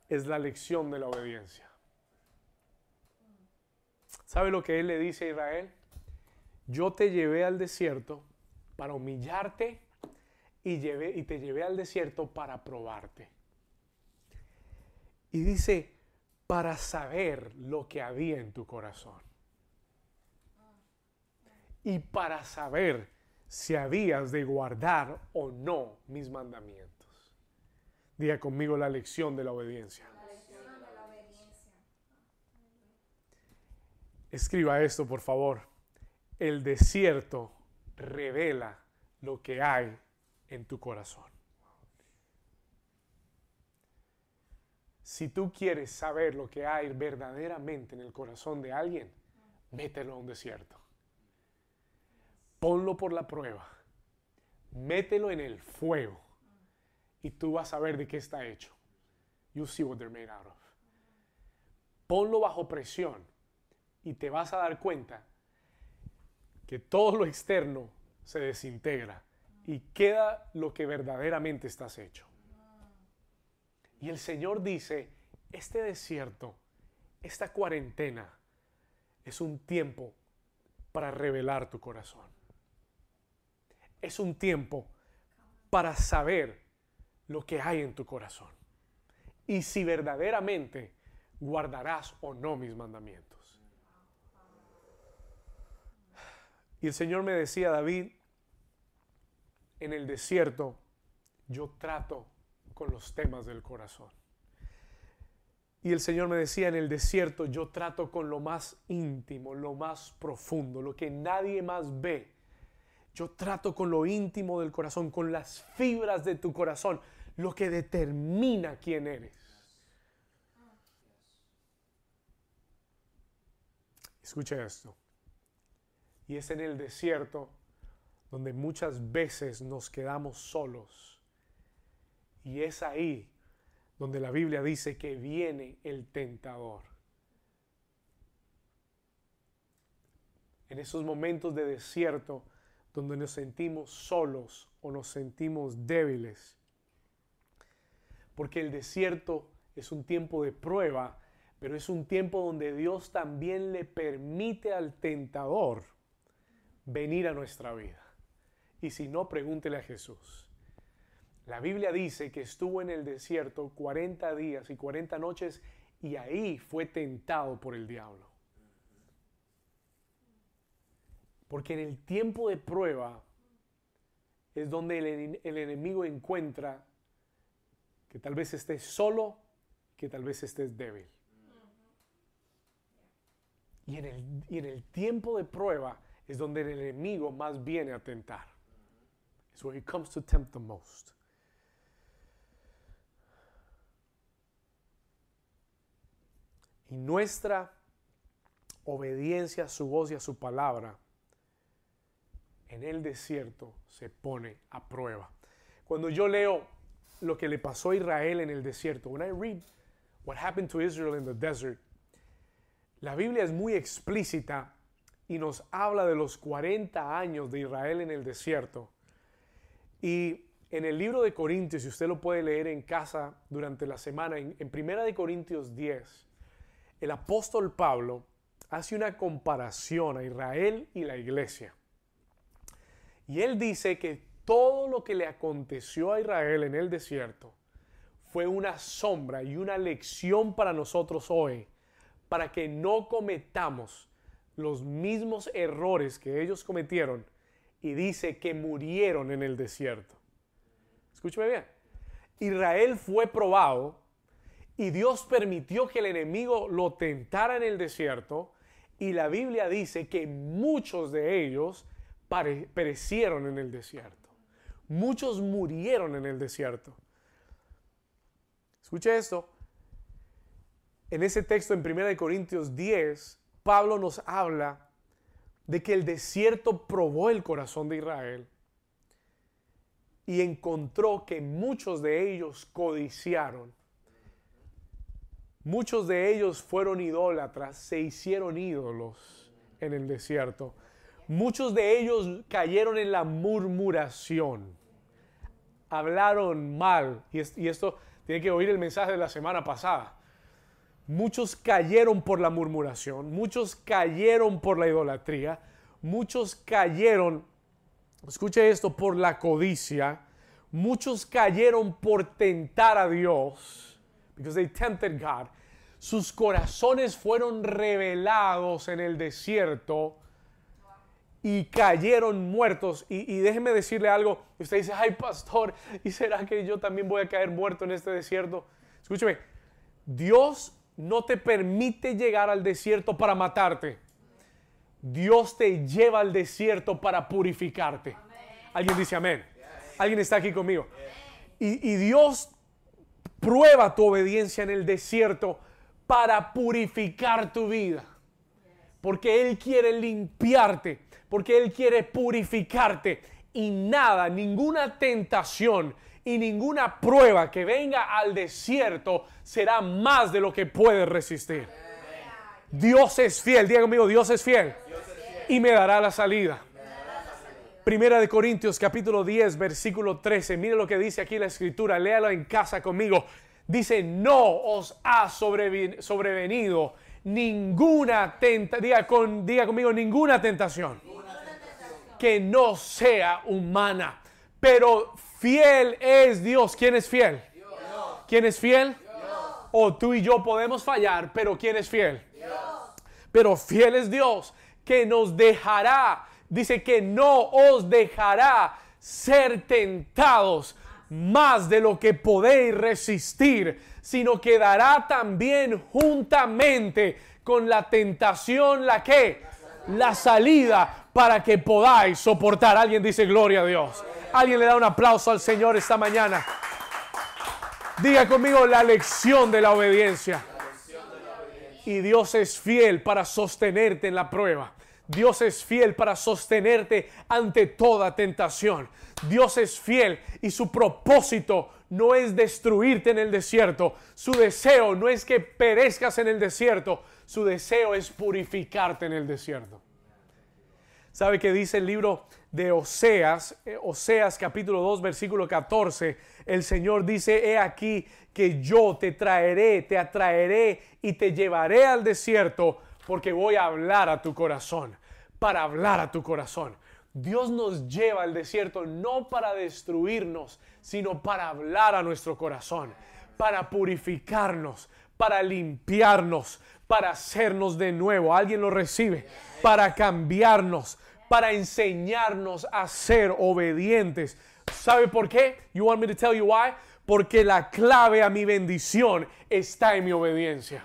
es la lección de la obediencia. ¿Sabe lo que él le dice a Israel? Yo te llevé al desierto para humillarte y, llevé, y te llevé al desierto para probarte. Y dice, para saber lo que había en tu corazón. Y para saber si habías de guardar o no mis mandamientos. Diga conmigo la lección de la obediencia. Escriba esto, por favor. El desierto revela lo que hay en tu corazón. Si tú quieres saber lo que hay verdaderamente en el corazón de alguien, mételo a un desierto. Ponlo por la prueba. Mételo en el fuego. Y tú vas a ver de qué está hecho. You see what they're made out of. Ponlo bajo presión y te vas a dar cuenta que todo lo externo se desintegra y queda lo que verdaderamente estás hecho. Y el Señor dice, este desierto, esta cuarentena, es un tiempo para revelar tu corazón. Es un tiempo para saber lo que hay en tu corazón. Y si verdaderamente guardarás o no mis mandamientos. Y el Señor me decía, David, en el desierto yo trato con los temas del corazón. Y el Señor me decía, en el desierto yo trato con lo más íntimo, lo más profundo, lo que nadie más ve. Yo trato con lo íntimo del corazón, con las fibras de tu corazón, lo que determina quién eres. Escucha esto. Y es en el desierto donde muchas veces nos quedamos solos. Y es ahí donde la Biblia dice que viene el tentador. En esos momentos de desierto donde nos sentimos solos o nos sentimos débiles. Porque el desierto es un tiempo de prueba, pero es un tiempo donde Dios también le permite al tentador venir a nuestra vida. Y si no, pregúntele a Jesús. La Biblia dice que estuvo en el desierto 40 días y 40 noches y ahí fue tentado por el diablo. Porque en el tiempo de prueba es donde el, el enemigo encuentra que tal vez estés solo, que tal vez estés débil. Y en, el, y en el tiempo de prueba es donde el enemigo más viene a tentar. It's where he comes to tempt the most. Y nuestra obediencia a su voz y a su palabra en el desierto se pone a prueba. Cuando yo leo lo que le pasó a Israel en el desierto, when I read what happened to Israel in the desert, la Biblia es muy explícita y nos habla de los 40 años de Israel en el desierto. Y en el libro de Corintios, si usted lo puede leer en casa durante la semana, en, en Primera de Corintios 10, el apóstol Pablo hace una comparación a Israel y la iglesia. Y él dice que todo lo que le aconteció a Israel en el desierto fue una sombra y una lección para nosotros hoy, para que no cometamos los mismos errores que ellos cometieron y dice que murieron en el desierto. Escúcheme bien. Israel fue probado y Dios permitió que el enemigo lo tentara en el desierto y la Biblia dice que muchos de ellos perecieron en el desierto. Muchos murieron en el desierto. Escuche esto. En ese texto en 1 Corintios 10, Pablo nos habla de que el desierto probó el corazón de Israel y encontró que muchos de ellos codiciaron. Muchos de ellos fueron idólatras, se hicieron ídolos en el desierto. Muchos de ellos cayeron en la murmuración. Hablaron mal. Y, esto tiene que oír el mensaje de la semana pasada. Muchos cayeron por la murmuración. Muchos cayeron por la idolatría. Muchos cayeron, escuche esto, por la codicia. Muchos cayeron por tentar a Dios. Because they tempted God. Sus corazones fueron revelados en el desierto y cayeron muertos. Y, déjeme decirle algo. Usted dice, ay pastor, ¿y será que yo también voy a caer muerto en este desierto? Escúcheme, Dios no te permite llegar al desierto para matarte. Dios te lleva al desierto para purificarte. Alguien dice amén. Alguien está aquí conmigo. Y, Dios prueba tu obediencia en el desierto para purificar tu vida. Porque Él quiere limpiarte porque Él quiere purificarte y nada, ninguna tentación y ninguna prueba que venga al desierto será más de lo que puedes resistir. Dios es fiel, diga conmigo, Dios es fiel y me dará la salida. Primera de Corintios capítulo 10 versículo 13. Mire lo que dice aquí la escritura. Léalo en casa conmigo. Dice, no os ha sobrevenido ninguna tentación. Diga, con, diga conmigo, ninguna tentación que no sea humana. Pero fiel es Dios. ¿Quién es fiel? ¿Quién es fiel? O tú y yo podemos fallar, pero ¿quién es fiel? Pero fiel es Dios que nos dejará, dice que no os dejará ser tentados más de lo que podéis resistir, sino que dará también juntamente con la tentación la que la salida para que podáis soportar. Alguien dice gloria a Dios. Alguien le da un aplauso al Señor esta mañana. Diga conmigo la lección de la obediencia. Y Dios es fiel para sostenerte en la prueba. Dios es fiel para sostenerte ante toda tentación. Dios es fiel y su propósito no es destruirte en el desierto. Su deseo no es que perezcas en el desierto. Su deseo es purificarte en el desierto. ¿Sabe qué dice el libro de Oseas? Eh, Oseas capítulo 2 versículo 14. El Señor dice, he aquí que yo te traeré, te atraeré y te llevaré al desierto porque voy a hablar a tu corazón, para hablar a tu corazón. Dios nos lleva al desierto no para destruirnos, sino para hablar a nuestro corazón, para purificarnos, para limpiarnos, para hacernos de nuevo. Alguien lo recibe, para cambiarnos, para enseñarnos a ser obedientes. ¿Sabe por qué? You want me to tell you why? Porque la clave a mi bendición está en mi obediencia.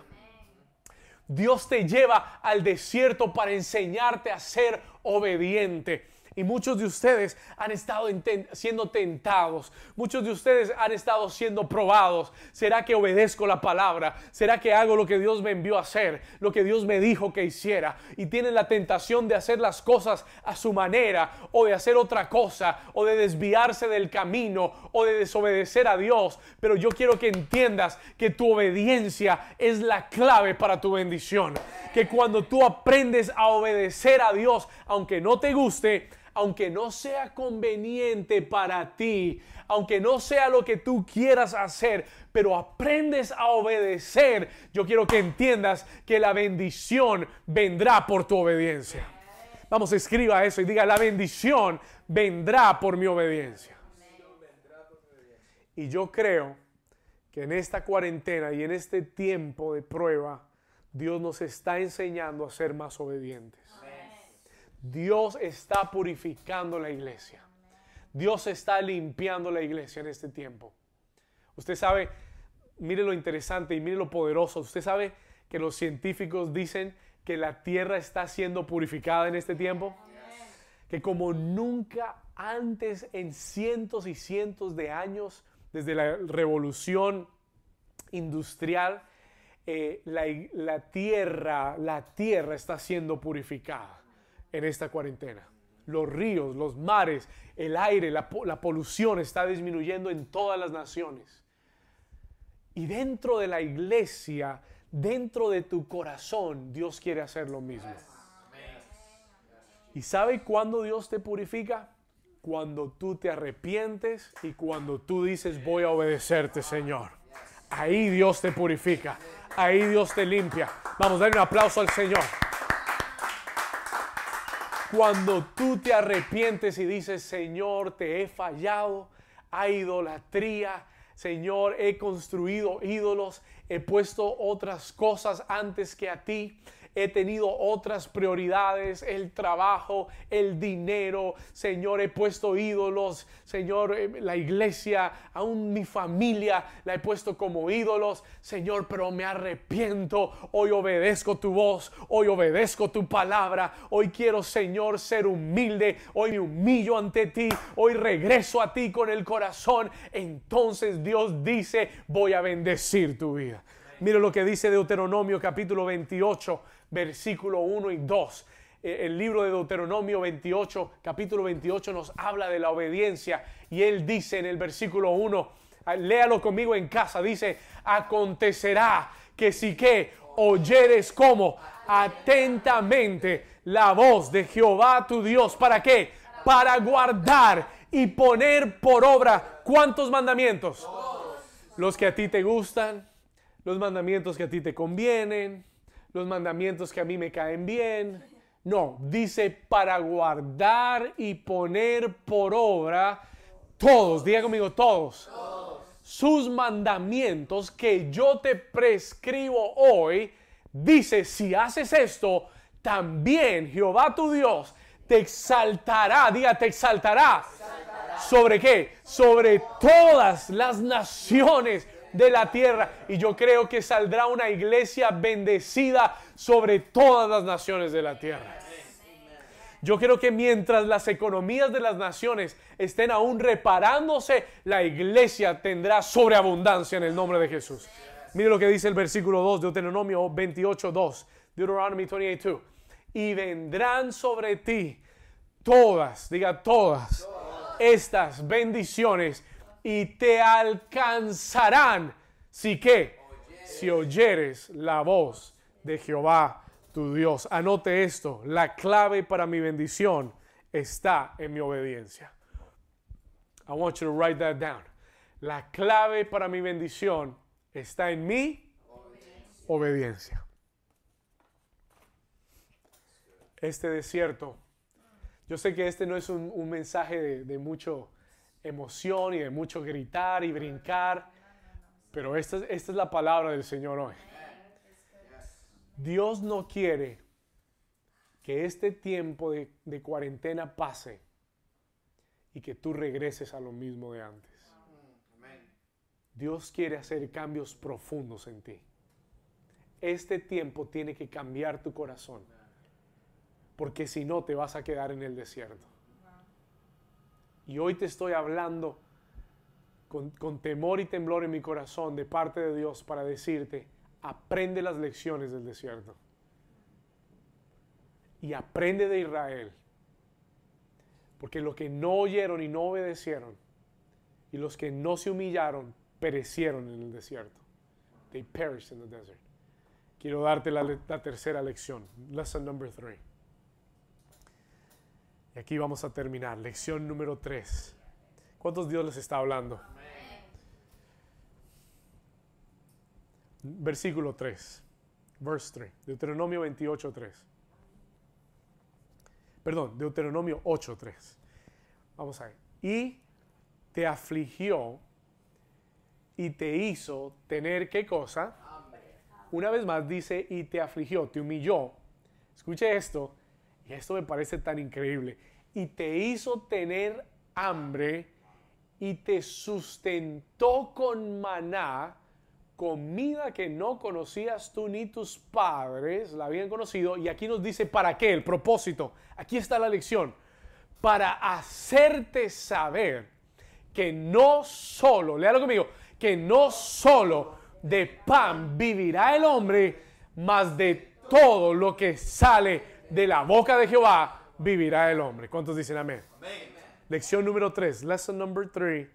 Dios te lleva al desierto para enseñarte a ser obediente. Y muchos de ustedes han estado siendo tentados. Muchos de ustedes han estado siendo probados. ¿Será que obedezco la palabra? ¿Será que hago lo que Dios me envió a hacer? Lo que Dios me dijo que hiciera. Y tienen la tentación de hacer las cosas a su manera o de hacer otra cosa o de desviarse del camino o de desobedecer a Dios. Pero yo quiero que entiendas que tu obediencia es la clave para tu bendición. Que cuando tú aprendes a obedecer a Dios, aunque no te guste, aunque no sea conveniente para ti, aunque no sea lo que tú quieras hacer, pero aprendes a obedecer, yo quiero que entiendas que la bendición vendrá por tu obediencia. Vamos, escriba eso y diga, la bendición vendrá por mi obediencia. Y yo creo que en esta cuarentena y en este tiempo de prueba, Dios nos está enseñando a ser más obedientes. Dios está purificando la iglesia. Dios está limpiando la iglesia en este tiempo. Usted sabe, mire lo interesante y mire lo poderoso. Usted sabe que los científicos dicen que la tierra está siendo purificada en este tiempo. Que como nunca antes en cientos y cientos de años, desde la revolución industrial, eh, la tierra, la tierra está siendo purificada en esta cuarentena. Los ríos, los mares, el aire, la, polución está disminuyendo en todas las naciones. Y dentro de la iglesia, dentro de tu corazón, Dios quiere hacer lo mismo. ¿Y sabe cuándo Dios te purifica? Cuando tú te arrepientes y cuando tú dices voy a obedecerte, Señor. Ahí Dios te purifica. Ahí Dios te limpia. Vamos a dar un aplauso al Señor. Cuando tú te arrepientes y dices, Señor, te he fallado, hay idolatría, Señor, he construido ídolos, he puesto otras cosas antes que a ti he tenido otras prioridades, el trabajo, el dinero, Señor, he puesto ídolos, Señor, eh, la iglesia, aún mi familia la he puesto como ídolos, Señor, pero me arrepiento, hoy obedezco tu voz, hoy obedezco tu palabra, hoy quiero, Señor, ser humilde, hoy me humillo ante ti, hoy regreso a ti con el corazón, entonces Dios dice, voy a bendecir tu vida. Mira lo que dice Deuteronomio capítulo 28, versículo 1 y 2. Eh, el libro de Deuteronomio 28, capítulo 28 nos habla de la obediencia y él dice en el versículo 1, ah, léalo conmigo en casa, dice, acontecerá que si que oyeres como atentamente la voz de Jehová tu Dios, ¿para qué? Para guardar y poner por obra cuántos mandamientos? Los que a ti te gustan, los mandamientos que a ti te convienen, los mandamientos que a mí me caen bien. No, dice para guardar y poner por obra todos, diga conmigo todos, sus mandamientos que yo te prescribo hoy. Dice, si haces esto, también Jehová tu Dios te exaltará, diga, te exaltará. ¿Sobre qué? Sobre todas las naciones de la tierra. Y yo creo que saldrá una iglesia bendecida sobre todas las naciones de la tierra. Yo creo que mientras las economías de las naciones estén aún reparándose, la iglesia tendrá sobreabundancia en el nombre de Jesús. Mire lo que dice el versículo 2 de Deuteronomio 28, 2. Deuteronomy 28, Y vendrán sobre ti todas, diga todas, estas bendiciones y te alcanzarán. Si que, si oyeres la voz de Jehová tu Dios. Anote esto, la clave para mi bendición está en mi obediencia. I want you to write that down. La clave para mi bendición está en mi obediencia. Este desierto Yo sé que este no es un, mensaje de, de mucho emoción y de mucho gritar y brincar, pero esta, esta es la palabra del Señor hoy. Dios no quiere que este tiempo de, de, cuarentena pase y que tú regreses a lo mismo de antes. Dios quiere hacer cambios profundos en ti. Este tiempo tiene que cambiar tu corazón, porque si no te vas a quedar en el desierto. Y hoy te estoy hablando con, con temor y temblor en mi corazón de parte de Dios para decirte, aprende las lecciones del desierto. Y aprende de Israel. Porque los que no oyeron y no obedecieron, y los que no se humillaron, perecieron en el desierto. They perished in the desert. Quiero darte la, la tercera lección. Lesson number three. Y aquí vamos a terminar. Lección número tres. ¿Cuántos Dios les está hablando? Versículo 3. Verse 3. Deuteronomio 28, 3. Perdón, Deuteronomio 8, 3. Vamos a ver. Y te afligió y te hizo tener qué cosa? Una vez más dice, y te afligió, te humilló. Escuche esto, y esto me parece tan increíble. Y te hizo tener hambre y te sustentó con maná, comida que no conocías tú ni tus padres la habían conocido. Y aquí nos dice, ¿para qué? El propósito. Aquí está la lección. Para hacerte saber que no solo, léalo conmigo, que no solo de pan vivirá el hombre, mas de todo lo que sale de la boca de Jehová vivirá el hombre. ¿Cuántos dicen amén? Lección número 3, lesson number 3,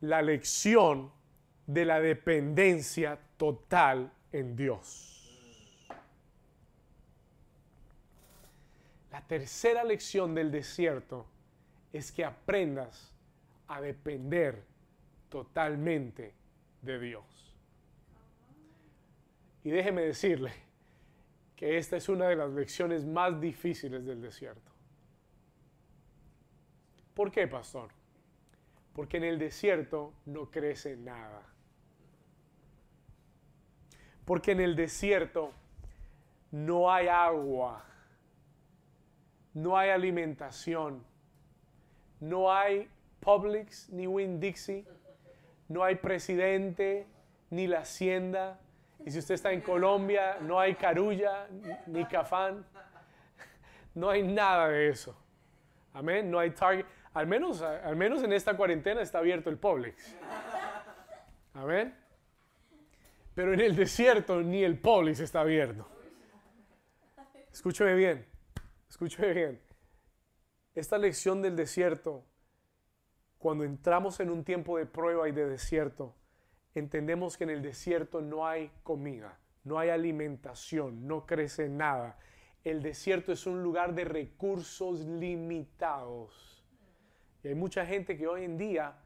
la lección de la dependencia total en Dios. La tercera lección del desierto es que aprendas a depender totalmente de Dios. Y déjeme decirle que esta es una de las lecciones más difíciles del desierto. ¿Por qué, pastor? Porque en el desierto no crece nada. Porque en el desierto no hay agua, no hay alimentación, no hay Publix ni Winn Dixie no hay presidente, ni la hacienda. Y si usted está en Colombia, no hay carulla, ni cafán. No hay nada de eso. Amén. No hay Target. Al menos, al menos en esta cuarentena está abierto el Publix. Amén. Pero en el desierto ni el Publix está abierto. Escúcheme bien. Escúcheme bien. Esta lección del desierto cuando entramos en un tiempo de prueba y de desierto, entendemos que en el desierto no hay comida, no hay alimentación, no crece nada. El desierto es un lugar de recursos limitados. Y hay mucha gente que hoy en día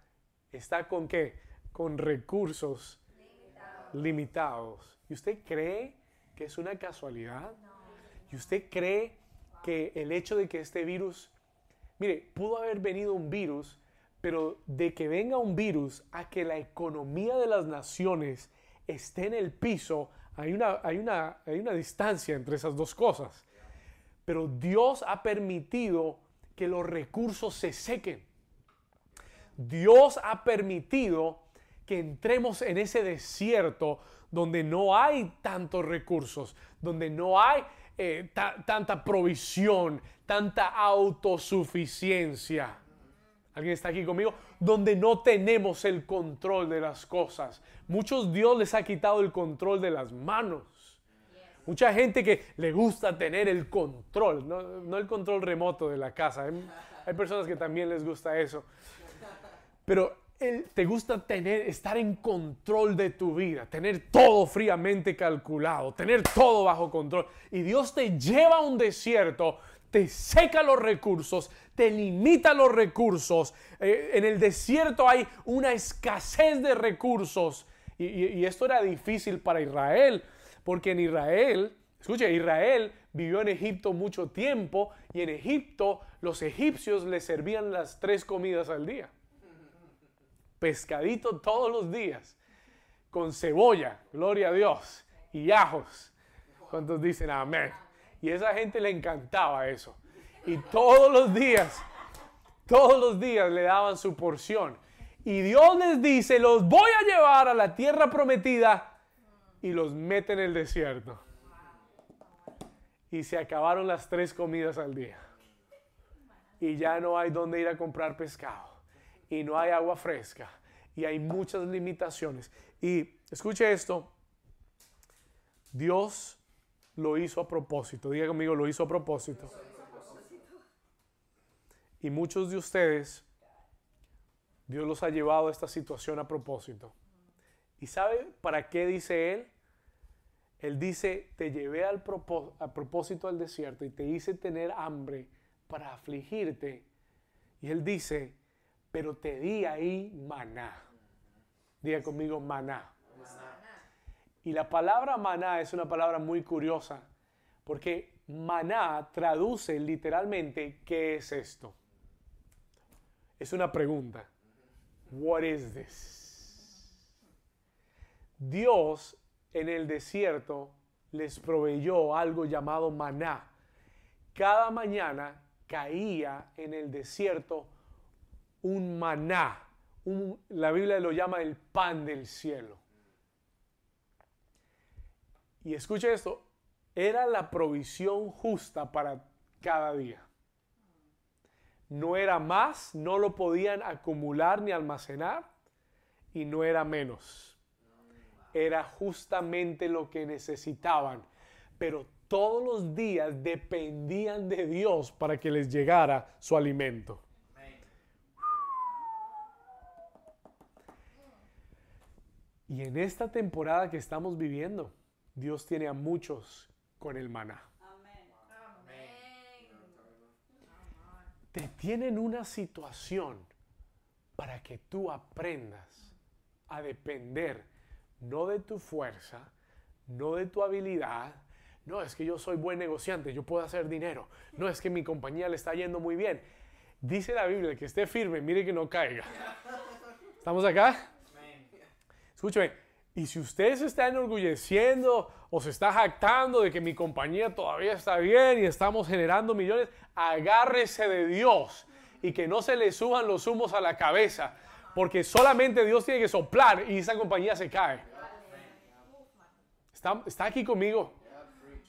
está con qué? Con recursos limitados. ¿Y usted cree que es una casualidad? ¿Y usted cree que el hecho de que este virus, mire, pudo haber venido un virus pero de que venga un virus a que la economía de las naciones esté en el piso, hay una, hay una, hay una distancia entre esas dos cosas. Pero Dios ha permitido que los recursos se sequen. Dios ha permitido que entremos en ese desierto donde no hay tantos recursos, donde no hay eh, tanta provisión, tanta autosuficiencia. ¿Alguien está aquí conmigo? Donde no tenemos el control de las cosas. Muchos Dios les ha quitado el control de las manos. Mucha gente que le gusta tener el control, no, el control remoto de la casa. Hay, personas que también les gusta eso. Pero te gusta tener, estar en control de tu vida, tener todo fríamente calculado, tener todo bajo control. Y Dios te lleva a un desierto te seca los recursos, te limita los recursos. Eh, en el desierto hay una escasez de recursos. Y, esto era difícil para Israel, porque en Israel Escuche, Israel vivió en Egipto mucho tiempo y en Egipto los egipcios le servían las tres comidas al día. Pescadito todos los días, con cebolla, gloria a Dios, y ajos. ¿Cuántos dicen amén? Y esa gente le encantaba eso. Y todos los días, todos los días le daban su porción. Y Dios les dice, los voy a llevar a la tierra prometida y los mete en el desierto. Y se acabaron las tres comidas al día. Y ya no hay donde ir a comprar pescado. Y no hay agua fresca. Y hay muchas limitaciones. Y escuche esto. Dios lo hizo a propósito. Diga conmigo, lo hizo a propósito. Y muchos de ustedes, Dios los ha llevado a esta situación a propósito. ¿Y sabe para qué dice Él? Él dice, te llevé al a propósito al desierto y te hice tener hambre para afligirte. Y Él dice, pero te di ahí maná. Diga conmigo maná. Y la palabra maná es una palabra muy curiosa, porque maná traduce literalmente ¿qué es esto? Es una pregunta. What is this? Dios en el desierto les proveyó algo llamado maná. Cada mañana caía en el desierto un maná. la Biblia lo llama el pan del cielo. Y escuche esto, era la provisión justa para cada día. No era más, no lo podían acumular ni almacenar y no era menos. Era justamente lo que necesitaban. Pero todos los días dependían de Dios para que les llegara su alimento. Y en esta temporada que estamos viviendo, Dios tiene a muchos con el maná. Te tienen una situación para que tú aprendas a depender no de tu fuerza, no de tu habilidad, no es que yo soy buen negociante, yo puedo hacer dinero, no es que mi compañía le está yendo muy bien. Dice la Biblia que esté firme, mire que no caiga. ¿Estamos acá? Escúcheme, y si usted se está enorgulleciendo o se está jactando de que mi compañía todavía está bien y estamos generando millones, agárrese de Dios y que no se le suban los humos a la cabeza, porque solamente Dios tiene que soplar y esa compañía se cae. Está, está aquí conmigo.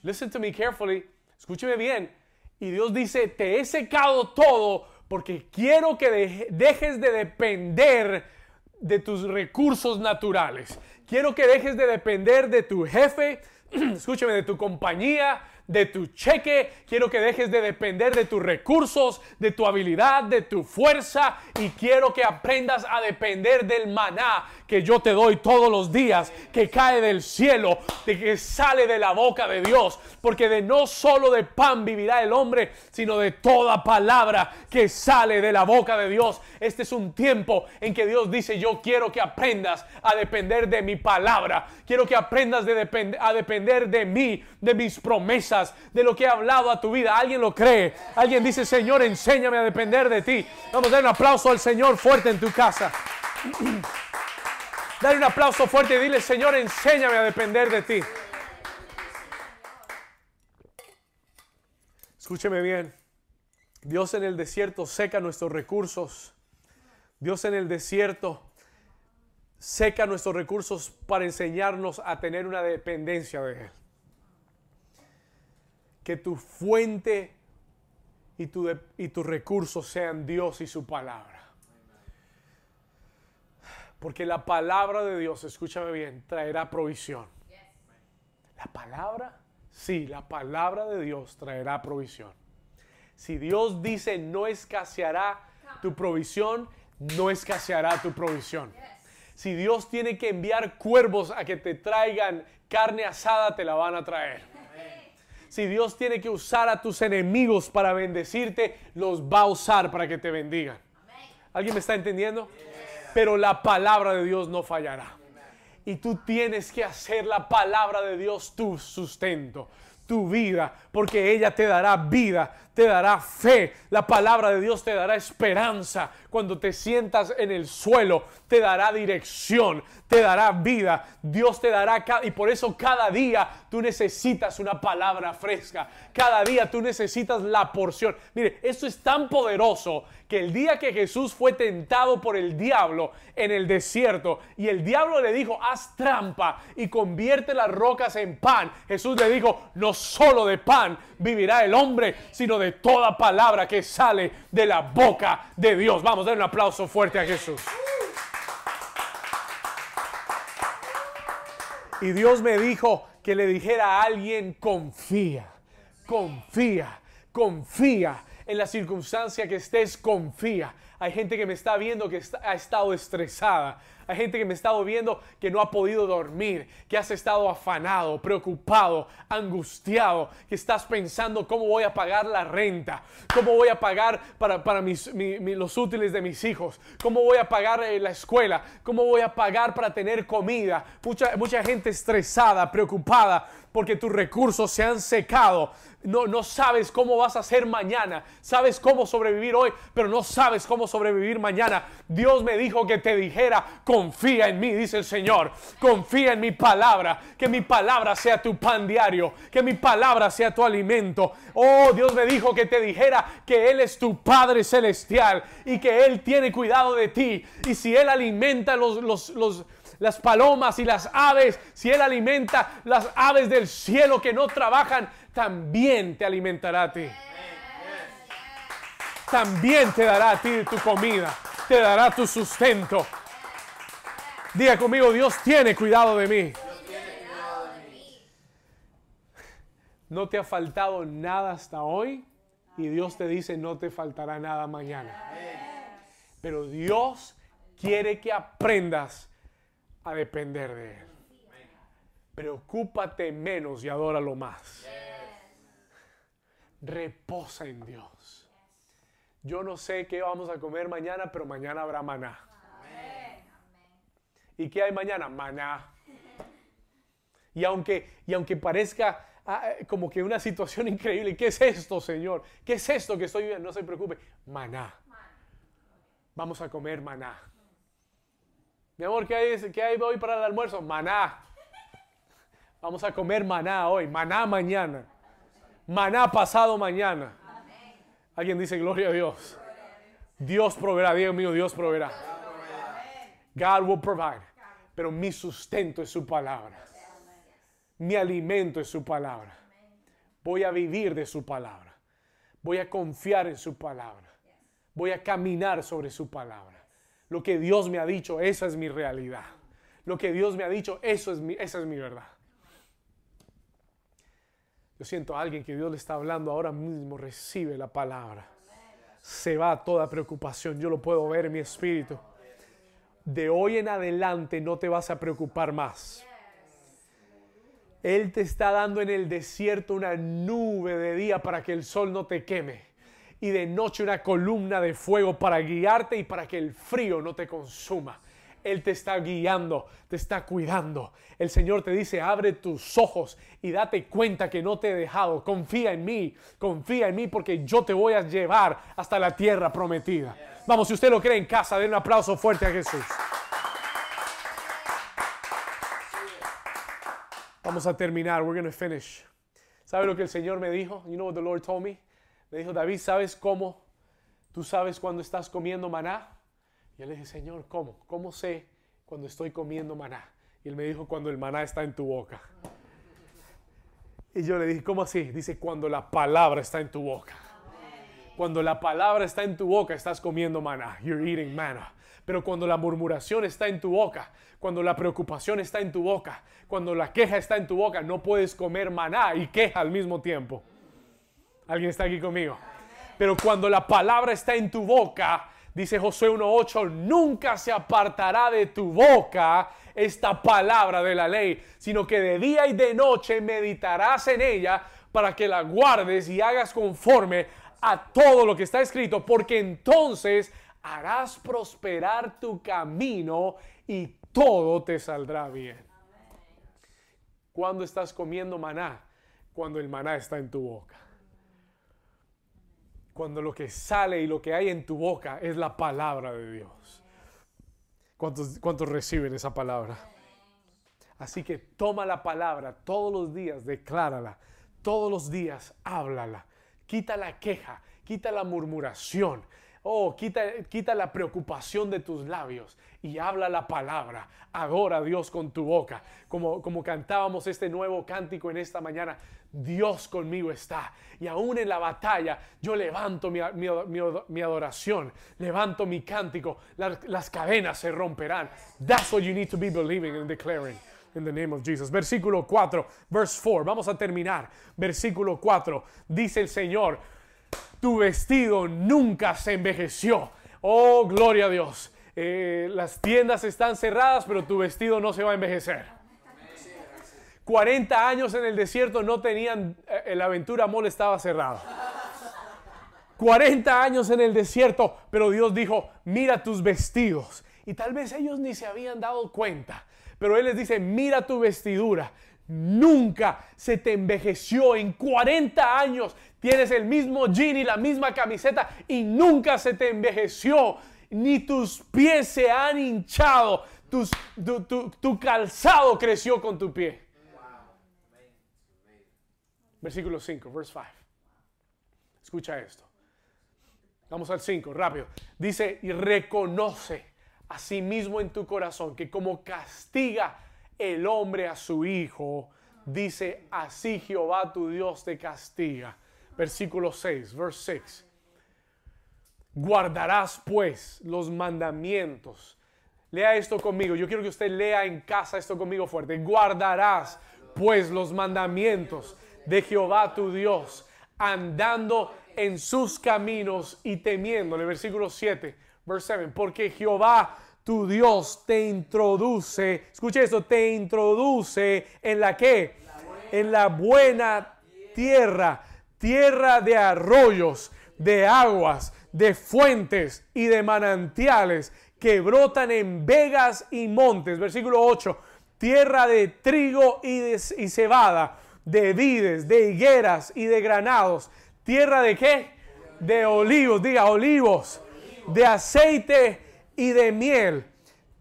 Listen to me carefully. Escúcheme bien. Y Dios dice, te he secado todo porque quiero que dejes de depender de tus recursos naturales. Quiero que dejes de depender de tu jefe, escúchame, de tu compañía, de tu cheque, quiero que dejes de depender de tus recursos, de tu habilidad, de tu fuerza. Y quiero que aprendas a depender del maná que yo te doy todos los días, que cae del cielo, de que sale de la boca de Dios, porque de no solo de pan vivirá el hombre, sino de toda palabra que sale de la boca de Dios. Este es un tiempo en que Dios dice, yo quiero que aprendas a depender de mi palabra, quiero que aprendas a depender de mí, de mis promesas de lo que he hablado a tu vida. Alguien lo cree. Alguien dice, Señor, enséñame a depender de ti. Vamos a dar un aplauso al Señor fuerte en tu casa. Dale un aplauso fuerte y dile, Señor, enséñame a depender de ti. Escúcheme bien. Dios en el desierto seca nuestros recursos. Dios en el desierto seca nuestros recursos para enseñarnos a tener una dependencia de Él que tu fuente y, tu y tus recursos sean Dios y su palabra. Porque la palabra de Dios, escúchame bien, traerá provisión. La palabra, sí, la palabra de Dios traerá provisión. Si Dios dice no escaseará tu provisión, no escaseará tu provisión. Si Dios tiene que enviar cuervos a que te traigan carne asada, te la van a traer. Si Dios tiene que usar a tus enemigos para bendecirte, los va a usar para que te bendigan. ¿Alguien me está entendiendo? Pero la palabra de Dios no fallará. Y tú tienes que hacer la palabra de Dios tu sustento, tu vida, porque ella te dará vida, te dará fe. La palabra de Dios te dará esperanza. Cuando te sientas en el suelo, te dará dirección, te dará vida. Dios te dará, y por eso cada día tú necesitas una palabra fresca. Cada día tú necesitas la porción. Mire, esto es tan poderoso que el día que Jesús fue tentado por el diablo en el desierto y el diablo le dijo, haz trampa y convierte las rocas en pan, Jesús le dijo, no solo de pan vivirá el hombre, sino de toda palabra que sale de la boca de Dios. Vamos, a dar un aplauso fuerte a Jesús. Y Dios me dijo que le dijera a alguien, confía, confía, confía en la circunstancia que estés, confía. Hay gente que me está viendo que ha estado estresada. Hay gente que me estado viendo que no ha podido dormir, que has estado afanado, preocupado, angustiado, que estás pensando cómo voy a pagar la renta, cómo voy a pagar para, para mis, los útiles de mis hijos, cómo voy a pagar eh, la escuela, cómo voy a pagar para tener comida. Mucha, mucha gente estresada, preocupada porque tus recursos se han secado no, no sabes cómo vas a hacer mañana. Sabes cómo sobrevivir hoy, pero no sabes cómo sobrevivir mañana. Dios me dijo que te dijera, confía en mí, dice el Señor. Confía en mi palabra. Que mi palabra sea tu pan diario. Que mi palabra sea tu alimento. Oh, Dios me dijo que te dijera que Él es tu Padre celestial y que Él tiene cuidado de ti. Y si Él alimenta los, los, los las palomas y las aves, si Él alimenta las aves del cielo que no trabajan, también te alimentará a ti. También te dará a ti tu comida, te dará tu sustento. Diga conmigo, Dios tiene cuidado de mí. No te ha faltado nada hasta hoy y Dios te dice no te faltará nada mañana. Pero Dios quiere que aprendas a depender de Él. Preocúpate menos y adóralo más reposa en Dios. Yo no sé qué vamos a comer mañana, pero mañana habrá maná. ¿Y qué hay mañana? Maná. Y aunque, y aunque parezca ah, como que una situación increíble, ¿qué es esto, Señor? ¿Qué es esto que estoy viviendo? No se preocupe, maná. Vamos a comer maná. Mi amor, ¿qué hay, ¿qué hay hoy para el almuerzo? Maná. Vamos a comer maná hoy, maná mañana maná pasado mañana. Alguien dice gloria a Dios. Dios proveerá, Dios mío, Dios proveerá. God will provide. Pero mi sustento es su palabra. Mi alimento es su palabra. Voy a vivir de su palabra. Voy a confiar en su palabra. Voy a caminar sobre su palabra. Lo que Dios me ha dicho, esa es mi realidad. Lo que Dios me ha dicho, eso es mi, esa es mi verdad. Yo siento a alguien que Dios le está hablando ahora mismo, recibe la palabra. Se va toda preocupación, yo lo puedo ver en mi espíritu. De hoy en adelante no te vas a preocupar más. Él te está dando en el desierto una nube de día para que el sol no te queme y de noche una columna de fuego para guiarte y para que el frío no te consuma. Él te está guiando, te está cuidando. El Señor te dice, abre tus ojos y date cuenta que no te he dejado. Confía en mí, confía en mí porque yo te voy a llevar hasta la tierra prometida. Vamos, si usted lo cree en casa, den un aplauso fuerte a Jesús. Vamos a terminar. We're going to finish. ¿Sabe lo que el Señor me dijo? You know what the Lord told me? Me dijo, David, ¿sabes cómo? ¿Tú sabes cuando estás comiendo maná? Y yo le dije, Señor, ¿cómo? ¿Cómo sé cuando estoy comiendo maná? Y él me dijo, cuando el maná está en tu boca. Y yo le dije, ¿cómo así? Dice, cuando la palabra está en tu boca. Cuando la palabra está en tu boca, estás comiendo maná. You're eating manna. Pero cuando la murmuración está en tu boca, cuando la preocupación está en tu boca, cuando la queja está en tu boca, no puedes comer maná y queja al mismo tiempo. ¿Alguien está aquí conmigo? Pero cuando la palabra está en tu boca, Dice Josué 1.8, nunca se apartará de tu boca esta palabra de la ley, sino que de día y de noche meditarás en ella para que la guardes y hagas conforme a todo lo que está escrito, porque entonces harás prosperar tu camino y todo te saldrá bien. Cuando estás comiendo maná? cuando el maná está en tu boca. Cuando lo que sale y lo que hay en tu boca es la palabra de Dios. ¿Cuántos, cuántos reciben esa palabra? Así que toma la palabra todos los días, declárala. Todos los días háblala. Quita la queja, quita la murmuración. Oh, quita, la preocupación de tus labios y habla la palabra. Adora a Dios con tu boca. Como, cantábamos este nuevo cántico en esta mañana. Dios conmigo está. Y aún en la batalla yo levanto mi, adoración, levanto mi cántico. Las, las cadenas se romperán. That's what you need to be believing and declaring. In the name of Jesus. Versículo 4, verse 4. Vamos a terminar. Versículo 4. Dice el Señor, tu vestido nunca se envejeció. Oh, gloria a Dios. Eh, las tiendas están cerradas, pero tu vestido no se va a envejecer. 40 años en el desierto no tenían, eh, el Aventura Mall estaba cerrado. 40 años en el desierto, pero Dios dijo, mira tus vestidos. Y tal vez ellos ni se habían dado cuenta, pero Él les dice, mira tu vestidura. Nunca se te envejeció en 40 años. Tienes el mismo jean y la misma camiseta y nunca se te envejeció. Ni tus pies se han hinchado. tu, tu calzado creció con tu pie. Versículo 5, verse 5. Escucha esto. Vamos al 5, rápido. Dice, y reconoce a sí mismo en tu corazón que como castiga el hombre a su hijo, dice, así Jehová tu Dios te castiga. Versículo 6, verse 6. Guardarás pues los mandamientos. Lea esto conmigo. Yo quiero que usted lea en casa esto conmigo fuerte. Guardarás pues los mandamientos de Jehová tu Dios, andando en sus caminos y temiéndole. Versículo 7, verse 7. Porque Jehová tu Dios te introduce, escuche esto, te introduce en la que? En la buena tierra, tierra de arroyos, de aguas, de fuentes y de manantiales que brotan en vegas y montes. Versículo 8, tierra de trigo y, de, y cebada de vides, de higueras y de granados. ¿Tierra de qué? De olivos, diga olivos, de aceite y de miel.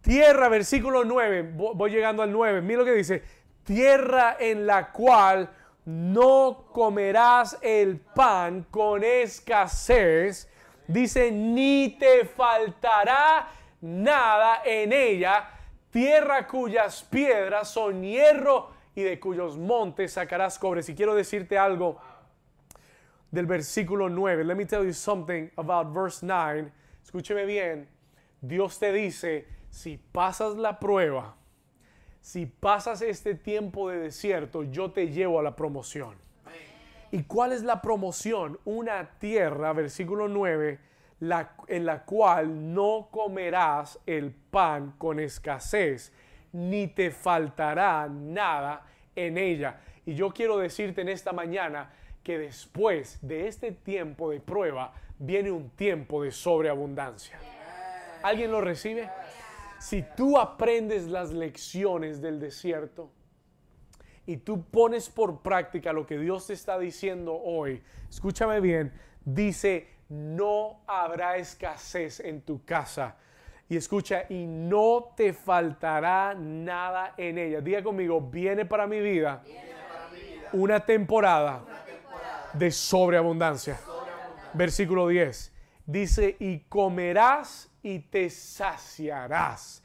Tierra, versículo 9, voy llegando al 9, mira lo que dice, tierra en la cual no comerás el pan con escasez, dice, ni te faltará nada en ella, tierra cuyas piedras son hierro y de cuyos montes sacarás cobre. Si quiero decirte algo del versículo 9, let me tell you something about verse 9. Escúcheme bien. Dios te dice, si pasas la prueba, si pasas este tiempo de desierto, yo te llevo a la promoción. ¿Y cuál es la promoción? Una tierra, versículo 9, la, en la cual no comerás el pan con escasez ni te faltará nada en ella. Y yo quiero decirte en esta mañana que después de este tiempo de prueba viene un tiempo de sobreabundancia. ¿Alguien lo recibe? Si tú aprendes las lecciones del desierto y tú pones por práctica lo que Dios te está diciendo hoy, escúchame bien, dice, no habrá escasez en tu casa y escucha, y no te faltará nada en ella. Diga conmigo, viene para mi vida, Una, temporada de sobreabundancia. Versículo 10. Dice, y comerás y te saciarás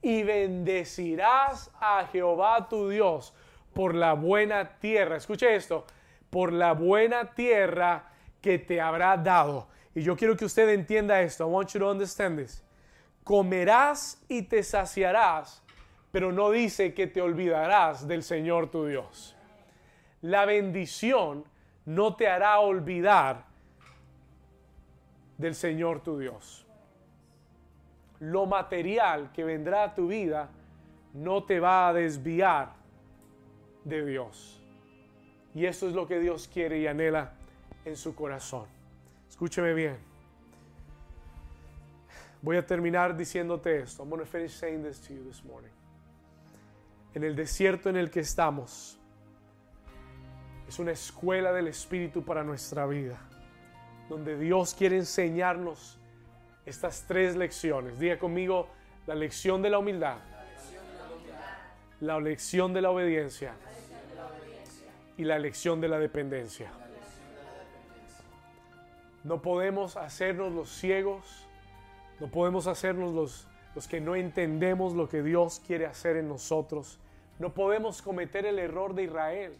y bendecirás a Jehová tu Dios por la buena tierra. Escuche esto, por la buena tierra que te habrá dado. Y yo quiero que usted entienda esto. I want you to understand this comerás y te saciarás, pero no dice que te olvidarás del Señor tu Dios. La bendición no te hará olvidar del Señor tu Dios. Lo material que vendrá a tu vida no te va a desviar de Dios. Y eso es lo que Dios quiere y anhela en su corazón. Escúcheme bien. Voy a terminar diciéndote esto. I'm going to finish saying this to you this morning. En el desierto en el que estamos, es una escuela del Espíritu para nuestra vida, donde Dios quiere enseñarnos estas tres lecciones. Diga conmigo la lección de la humildad, la lección de la obediencia y la lección de la dependencia. No podemos hacernos los ciegos, no podemos hacernos los, los que no entendemos lo que Dios quiere hacer en nosotros. No podemos cometer el error de Israel,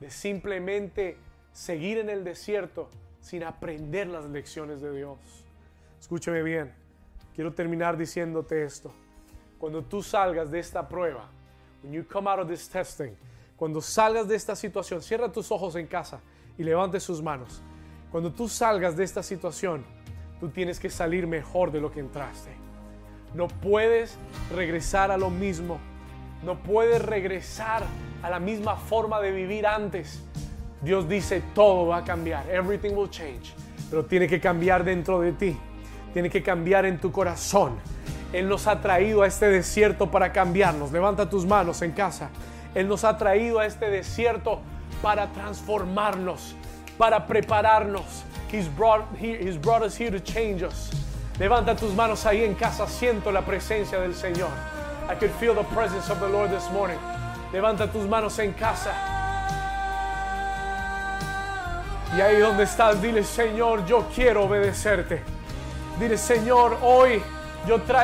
de simplemente seguir en el desierto sin aprender las lecciones de Dios. Escúchame bien, quiero terminar diciéndote esto. Cuando tú salgas de esta prueba, cuando salgas de esta situación, cierra tus ojos en casa y levante sus manos. Cuando tú salgas de esta situación, tú tienes que salir mejor de lo que entraste. No puedes regresar a lo mismo. No puedes regresar a la misma forma de vivir antes. Dios dice, todo va a cambiar. Everything will change. Pero tiene que cambiar dentro de ti. Tiene que cambiar en tu corazón. Él nos ha traído a este desierto para cambiarnos. Levanta tus manos en casa. Él nos ha traído a este desierto para transformarnos para prepararnos. He's brought, he, he's brought us here to change us. Levanta tus manos ahí en casa. Siento la presencia del Señor. I could feel the presence of the Lord this morning. Levanta tus manos en casa. Y ahí donde estás, dile, Señor, yo quiero obedecerte. Dile, Señor, hoy yo traigo